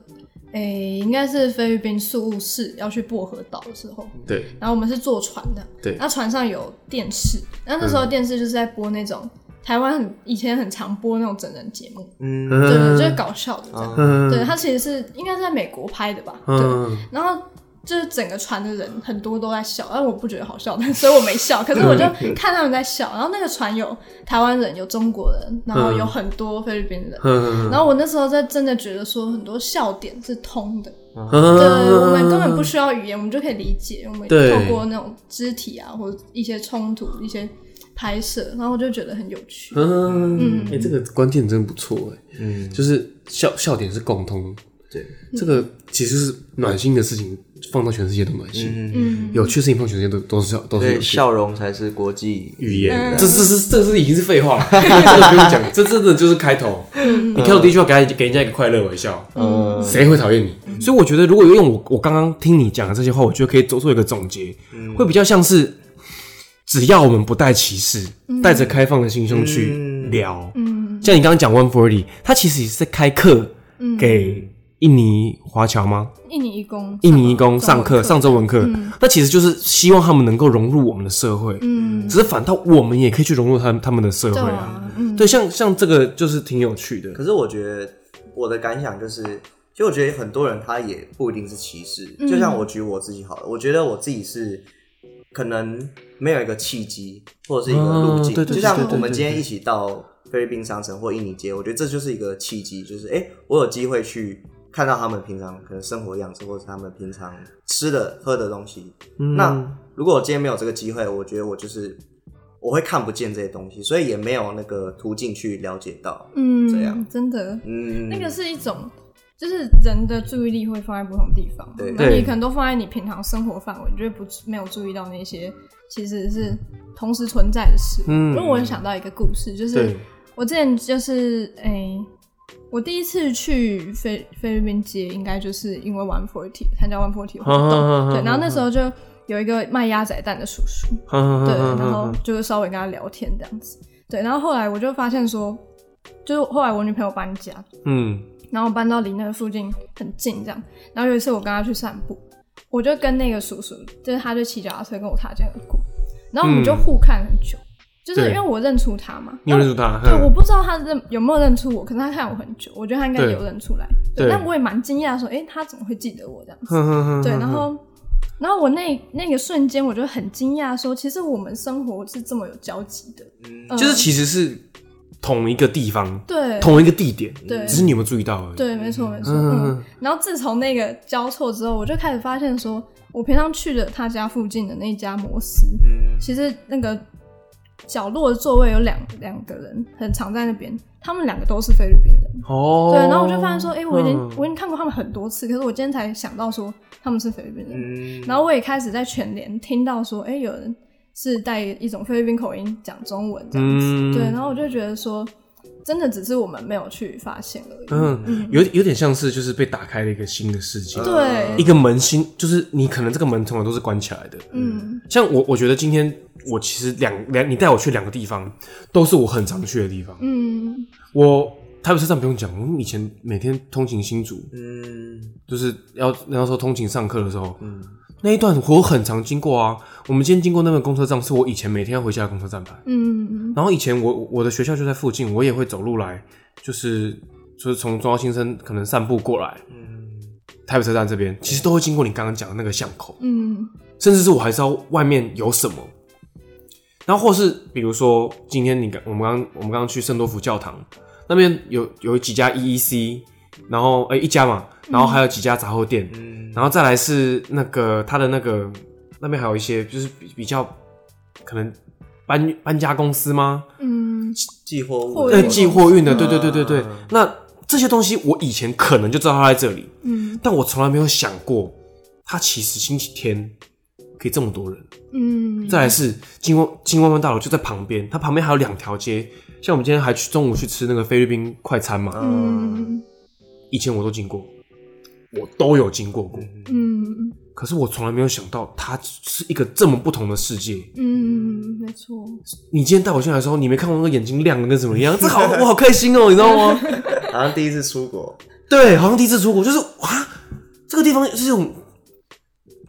[SPEAKER 1] 诶、应该是菲律宾宿务室要去薄荷岛的时候，
[SPEAKER 2] 对，
[SPEAKER 1] 然后我们是坐船的，
[SPEAKER 2] 对。
[SPEAKER 1] 那船上有电视，那那时候电视就是在播那种台湾很以前很常播那种整人节目，
[SPEAKER 3] 嗯。
[SPEAKER 1] 对对，就是搞笑的这样。
[SPEAKER 2] 嗯。
[SPEAKER 1] 对，他其实是应该是在美国拍的吧？对，
[SPEAKER 2] 嗯
[SPEAKER 1] 然后就是整个船的人很多都在笑，但我不觉得好笑，但所以我没笑。可是我就看他们在笑，然后那个船有台湾人，有中国人，然后有很多菲律宾人。
[SPEAKER 2] 嗯
[SPEAKER 1] 然后我那时候在真的觉得说很多笑点是通的，
[SPEAKER 2] 嗯
[SPEAKER 1] 对，我们根本不需要语言，我们就可以理解。我
[SPEAKER 2] 们
[SPEAKER 1] 透过那种肢体啊，或者一些冲突、一些拍摄，然后我就觉得很有趣。
[SPEAKER 2] 嗯，哎、这个关键真不错哎，
[SPEAKER 3] 嗯，
[SPEAKER 2] 就是笑笑点是共通，
[SPEAKER 3] 对，
[SPEAKER 2] 这个其实是暖心的事情，放到全世界都暖心，
[SPEAKER 1] 嗯，
[SPEAKER 2] 有趣的事情放全世界都都是笑，都是。
[SPEAKER 3] 笑容才是国际
[SPEAKER 2] 语言，
[SPEAKER 1] 嗯
[SPEAKER 2] 这这是这是已经是废话了，这个不用讲，这真的就是开头。你开头第一句话给人给人家一个快乐微笑，
[SPEAKER 3] 嗯。
[SPEAKER 2] 谁会讨厌你？所以我觉得，如果用我我刚刚听你讲的这些话，我觉得可以做做一个总结，会比较像是，只要我们不带歧视，带着开放的心胸去聊，
[SPEAKER 1] 嗯。
[SPEAKER 2] 像你刚刚讲 One Forty，他其实也是在开课给印尼华侨吗？
[SPEAKER 1] 印尼义工，
[SPEAKER 2] 印尼义工上课上中文课，
[SPEAKER 1] 嗯
[SPEAKER 2] 那其实就是希望他们能够融入我们的社会，
[SPEAKER 1] 嗯，
[SPEAKER 2] 只是反倒我们也可以去融入他们他们的社会啊。
[SPEAKER 1] 對啊，嗯，
[SPEAKER 2] 对，像像这个就是挺有趣的。
[SPEAKER 3] 可是我觉得我的感想就是，其实我觉得很多人他也不一定是歧视。
[SPEAKER 1] 嗯
[SPEAKER 3] 就像我举我自己好了，我觉得我自己是可能没有一个契机或者是一个路径，
[SPEAKER 2] 哦对对
[SPEAKER 3] 就像我们今天一起到菲律宾商城或印尼街，我觉得这就是一个契机，就是哎、欸我有机会去看到他们平常可能生活样子，或者是他们平常吃的喝的东西。
[SPEAKER 2] 嗯。
[SPEAKER 3] 那如果我今天没有这个机会，我觉得我就是我会看不见这些东西，所以也没有那个途径去了解到。
[SPEAKER 1] 嗯，
[SPEAKER 3] 这样。
[SPEAKER 1] 真的，
[SPEAKER 3] 嗯，
[SPEAKER 1] 那个是一种，就是人的注意力会放在不同地方，那你可能都放在你平常生活范围，你就会不没有注意到那些其实是同时存在的事。
[SPEAKER 2] 嗯。
[SPEAKER 1] 因为我想到一个故事，就是，我之前就是诶、我第一次去菲菲律宾街，应该就是因为 One Forty 参加 One Forty 活动，
[SPEAKER 2] 嗯
[SPEAKER 1] 对，然后那时候就有一个卖鸭仔蛋的叔叔，对，然后就是稍微跟他聊天这样子，对，然后后来我就发现说，就是后来我女朋友搬家，
[SPEAKER 2] 嗯。
[SPEAKER 1] 然后搬到离那个附近很近这样，然后有一次我跟他去散步，我就跟那个叔叔，就是他就骑脚踏车跟我擦肩而过，然后我们就互看很久，就是因为我认出他嘛，
[SPEAKER 2] 你有认出他？
[SPEAKER 1] 对，我不知道他认有没有认出我，可是他看我很久，我觉得他应
[SPEAKER 2] 该
[SPEAKER 1] 有认出来。
[SPEAKER 2] 对
[SPEAKER 1] 但我也蛮惊讶，说，哎、他怎么会记得我这样子？对，然后，然后我那那个瞬间，我就很惊讶，说，其实我们生活是这么有交集的，嗯。
[SPEAKER 2] 就是其实是同一个地方，
[SPEAKER 1] 对，
[SPEAKER 2] 同一个地点，
[SPEAKER 1] 对。
[SPEAKER 2] 只是你有没有注意到而已。
[SPEAKER 1] 对，没错，没错，
[SPEAKER 2] 嗯
[SPEAKER 1] 嗯。然后自从那个交错之后，我就开始发现说，我平常去的他家附近的那家摩斯，
[SPEAKER 3] 嗯。
[SPEAKER 1] 其实那个角落的座位有两两个人，很常在那边，他们两个都是菲律宾人。
[SPEAKER 2] 哦，
[SPEAKER 1] 对，然后我就发现说，哎、我已经、
[SPEAKER 2] 嗯
[SPEAKER 1] 我已经看过他们很多次，可是我今天才想到说他们是菲律宾人。
[SPEAKER 3] 嗯，
[SPEAKER 1] 然后我也开始在全联听到说，哎、有人是带一种菲律宾口音讲中文这样子。
[SPEAKER 2] 嗯
[SPEAKER 1] 对，然后我就觉得说，真的只是我们没有去发现而已。
[SPEAKER 2] 嗯，有有点像是就是被打开了一个新的世界，
[SPEAKER 1] 对
[SPEAKER 2] 一个门新，就是你可能这个门从来都是关起来的。
[SPEAKER 1] 嗯
[SPEAKER 2] 像我，我觉得今天我其实两两，你带我去两个地方，都是我很常去的地方。
[SPEAKER 1] 嗯
[SPEAKER 2] 我台北车站不用讲，我们以前每天通勤新竹，
[SPEAKER 3] 嗯
[SPEAKER 2] 就是要那时候通勤上课的时候，嗯那一段我很常经过啊。我们今天经过那个公车站，是我以前每天要回家的公车站牌。
[SPEAKER 1] 嗯
[SPEAKER 2] 然后以前我我的学校就在附近，我也会走路来，就是就是从中央新生可能散步过来，嗯台北车站这边，其实都会经过你刚刚讲的那个巷口，
[SPEAKER 1] 嗯
[SPEAKER 2] 甚至是我还知道外面有什么。然后或是比如说今天你刚我们刚我们刚刚去圣多福教堂那边有有几家 EEC，然后哎、一家嘛，然后还有几家杂货店，
[SPEAKER 3] 嗯。
[SPEAKER 2] 然后再来是那个他的那个那边还有一些就是比比较可能搬搬家公司吗？
[SPEAKER 1] 嗯。
[SPEAKER 3] 寄货物
[SPEAKER 1] 货运。
[SPEAKER 2] 呃，寄货运的，对对对对对。
[SPEAKER 3] 嗯
[SPEAKER 2] 那这些东西我以前可能就知道它在这里，
[SPEAKER 1] 嗯。
[SPEAKER 2] 但我从来没有想过，它其实星期天可以这么多人。
[SPEAKER 1] 嗯，
[SPEAKER 2] 再来是金湾金湾湾大楼就在旁边，它旁边还有两条街，像我们今天还去中午去吃那个菲律宾快餐嘛，
[SPEAKER 1] 嗯
[SPEAKER 2] 以前我都经过，我都有经过过，
[SPEAKER 1] 嗯
[SPEAKER 2] 可是我从来没有想到它是一个这么不同的世界。
[SPEAKER 1] 嗯，没错，
[SPEAKER 2] 你今天带我进来的时候，你没看过那个眼睛亮的跟什么样？这好，我好开心哦、你知道吗？
[SPEAKER 3] 好像第一次出国，
[SPEAKER 2] 对，好像第一次出国，就是哇，这个地方是这种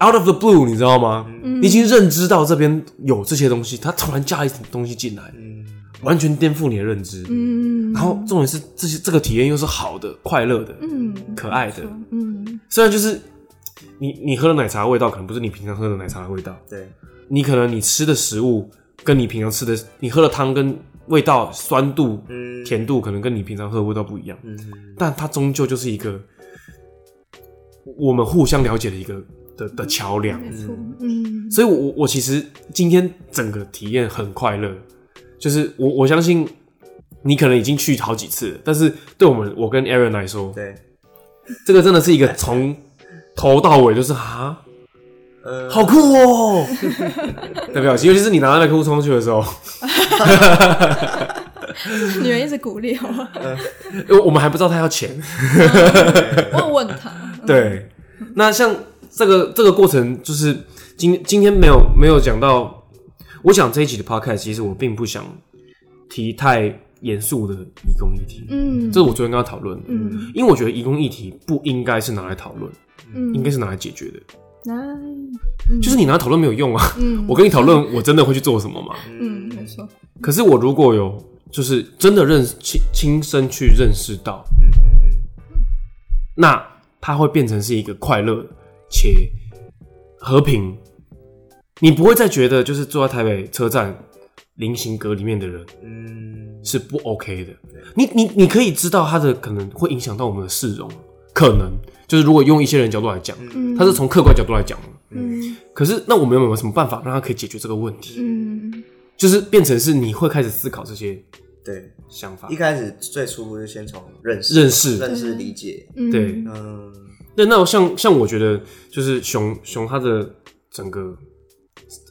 [SPEAKER 2] out of the blue，你知道吗？
[SPEAKER 1] 嗯。
[SPEAKER 2] 你已经认知到这边有这些东西，它突然加一点东西进来，完全颠覆你的认知。
[SPEAKER 1] 嗯，
[SPEAKER 2] 然后重点是这些这个体验又是好的、快乐的、
[SPEAKER 1] 嗯，
[SPEAKER 2] 可爱的。
[SPEAKER 1] 嗯，
[SPEAKER 2] 虽然就是你你喝的奶茶的味道可能不是你平常喝的奶茶的味道，
[SPEAKER 3] 对，
[SPEAKER 2] 你可能你吃的食物跟你平常吃的，你喝的汤跟味道、酸度、
[SPEAKER 3] 嗯，
[SPEAKER 2] 甜度可能跟你平常喝的味道不一样，
[SPEAKER 3] 嗯，
[SPEAKER 2] 但它终究就是一个我们互相了解的一个的的桥梁。
[SPEAKER 1] 嗯，
[SPEAKER 2] 所以我，我我其实今天整个体验很快乐，就是我我相信你可能已经去好几次了，但是对我们我跟 Aaron 来说，
[SPEAKER 3] 对，
[SPEAKER 2] 这个真的是一个从 头到尾就是啊，
[SPEAKER 3] 呃，
[SPEAKER 2] 好酷哦、的表情，尤其是你拿到麦克风冲去的时候，
[SPEAKER 1] 女人一直鼓励我，
[SPEAKER 2] 因为我们还不知道他要钱，
[SPEAKER 1] 我有问他，
[SPEAKER 2] 对，那像这个这个过程，就是今今天没有没有讲到，我想这一集的 podcast，其实我并不想提太严肃的移工议题，
[SPEAKER 1] 嗯，
[SPEAKER 2] 这是我昨天跟他讨论的，
[SPEAKER 1] 嗯。
[SPEAKER 2] 因为我觉得移工议题不应该是拿来讨论，
[SPEAKER 1] 嗯，
[SPEAKER 2] 应该是拿来解决的，
[SPEAKER 1] 嗯，
[SPEAKER 2] 就是你拿来讨论没有用啊，
[SPEAKER 1] 嗯，
[SPEAKER 2] 我跟你讨论，我真的会去做什么吗？
[SPEAKER 1] 嗯，没错，
[SPEAKER 2] 可是我如果有就是真的认亲亲身去认识到，
[SPEAKER 3] 嗯嗯。
[SPEAKER 2] 那它会变成是一个快乐且和平，你不会再觉得就是坐在台北车站菱形格里面的人
[SPEAKER 3] 嗯，
[SPEAKER 2] 是不 OK 的。你你你可以知道他的可能会影响到我们的市容，可能就是如果用一些人角度来讲，
[SPEAKER 1] 嗯，
[SPEAKER 2] 他是从客观角度来讲。
[SPEAKER 1] 嗯。
[SPEAKER 2] 可是那我们有没有什么办法让他可以解决这个问题？
[SPEAKER 1] 嗯。
[SPEAKER 2] 就是变成是你会开始思考这些
[SPEAKER 3] 对，
[SPEAKER 2] 想法。
[SPEAKER 3] 一。开始最初就先从认识、
[SPEAKER 2] 认识。
[SPEAKER 3] 认识、理解，
[SPEAKER 1] 嗯，
[SPEAKER 2] 对，
[SPEAKER 3] 嗯，
[SPEAKER 2] 那那像像我觉得就是熊熊他的整个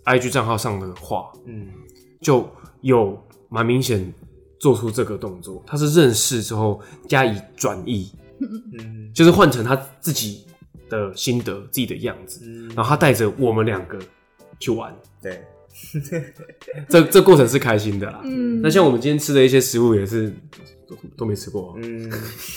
[SPEAKER 2] IG 账号上的话，
[SPEAKER 3] 嗯，
[SPEAKER 2] 就有蛮明显做出这个动作，他是认识之后加以转移，
[SPEAKER 3] 嗯，
[SPEAKER 2] 就是换成他自己的心得、自己的样子，
[SPEAKER 3] 嗯。
[SPEAKER 2] 然后他带着我们两个去玩，
[SPEAKER 3] 对，
[SPEAKER 2] 这这过程是开心的啦。
[SPEAKER 1] 嗯，
[SPEAKER 2] 那像我们今天吃的一些食物也是都都没吃过、
[SPEAKER 3] 嗯，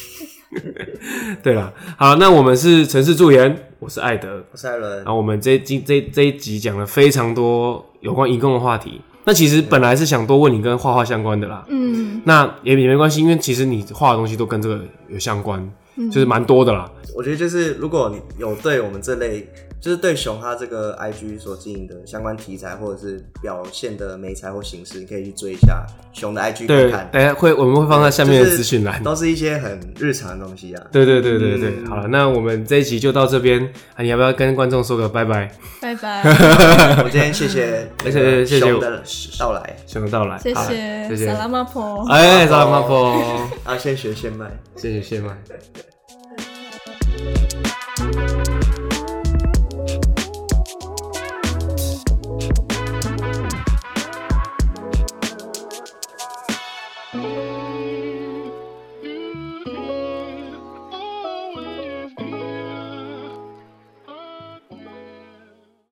[SPEAKER 2] 对了，好，那我们是城市助研，我是艾德，
[SPEAKER 3] 我是艾伦
[SPEAKER 2] 然，后我们这今这这一集讲了非常多有关移工的话题。那其实本来是想多问你跟画画相关的啦，
[SPEAKER 1] 嗯
[SPEAKER 2] 那也也没关系，因为其实你画的东西都跟这个有相关，
[SPEAKER 1] 嗯
[SPEAKER 2] 就是蛮多的啦。
[SPEAKER 3] 我觉得就是如果你有对我们这类，就是对熊他这个 IG 所经营的相关题材或者是表现的美材或形式，你可以去追一下熊的 IG
[SPEAKER 2] 对，
[SPEAKER 3] 看看，
[SPEAKER 2] 大家会我们会放在下面的资讯栏
[SPEAKER 3] 就是。都是一些很日常的东西啊。
[SPEAKER 2] 对对对对对，
[SPEAKER 3] 嗯
[SPEAKER 2] 好了，那我们这一集就到这边，啊，你要不要跟观众说个拜拜？
[SPEAKER 1] 拜拜，
[SPEAKER 3] 我今天谢谢那 个
[SPEAKER 2] 谢谢谢谢
[SPEAKER 3] 熊的到来，
[SPEAKER 2] 熊的到来，
[SPEAKER 1] 谢
[SPEAKER 2] 好谢
[SPEAKER 1] 谢，
[SPEAKER 2] 谢
[SPEAKER 1] 萨拉马婆，
[SPEAKER 2] 哎，萨拉马婆，
[SPEAKER 3] 啊，先学先卖。
[SPEAKER 2] 谢谢谢麦。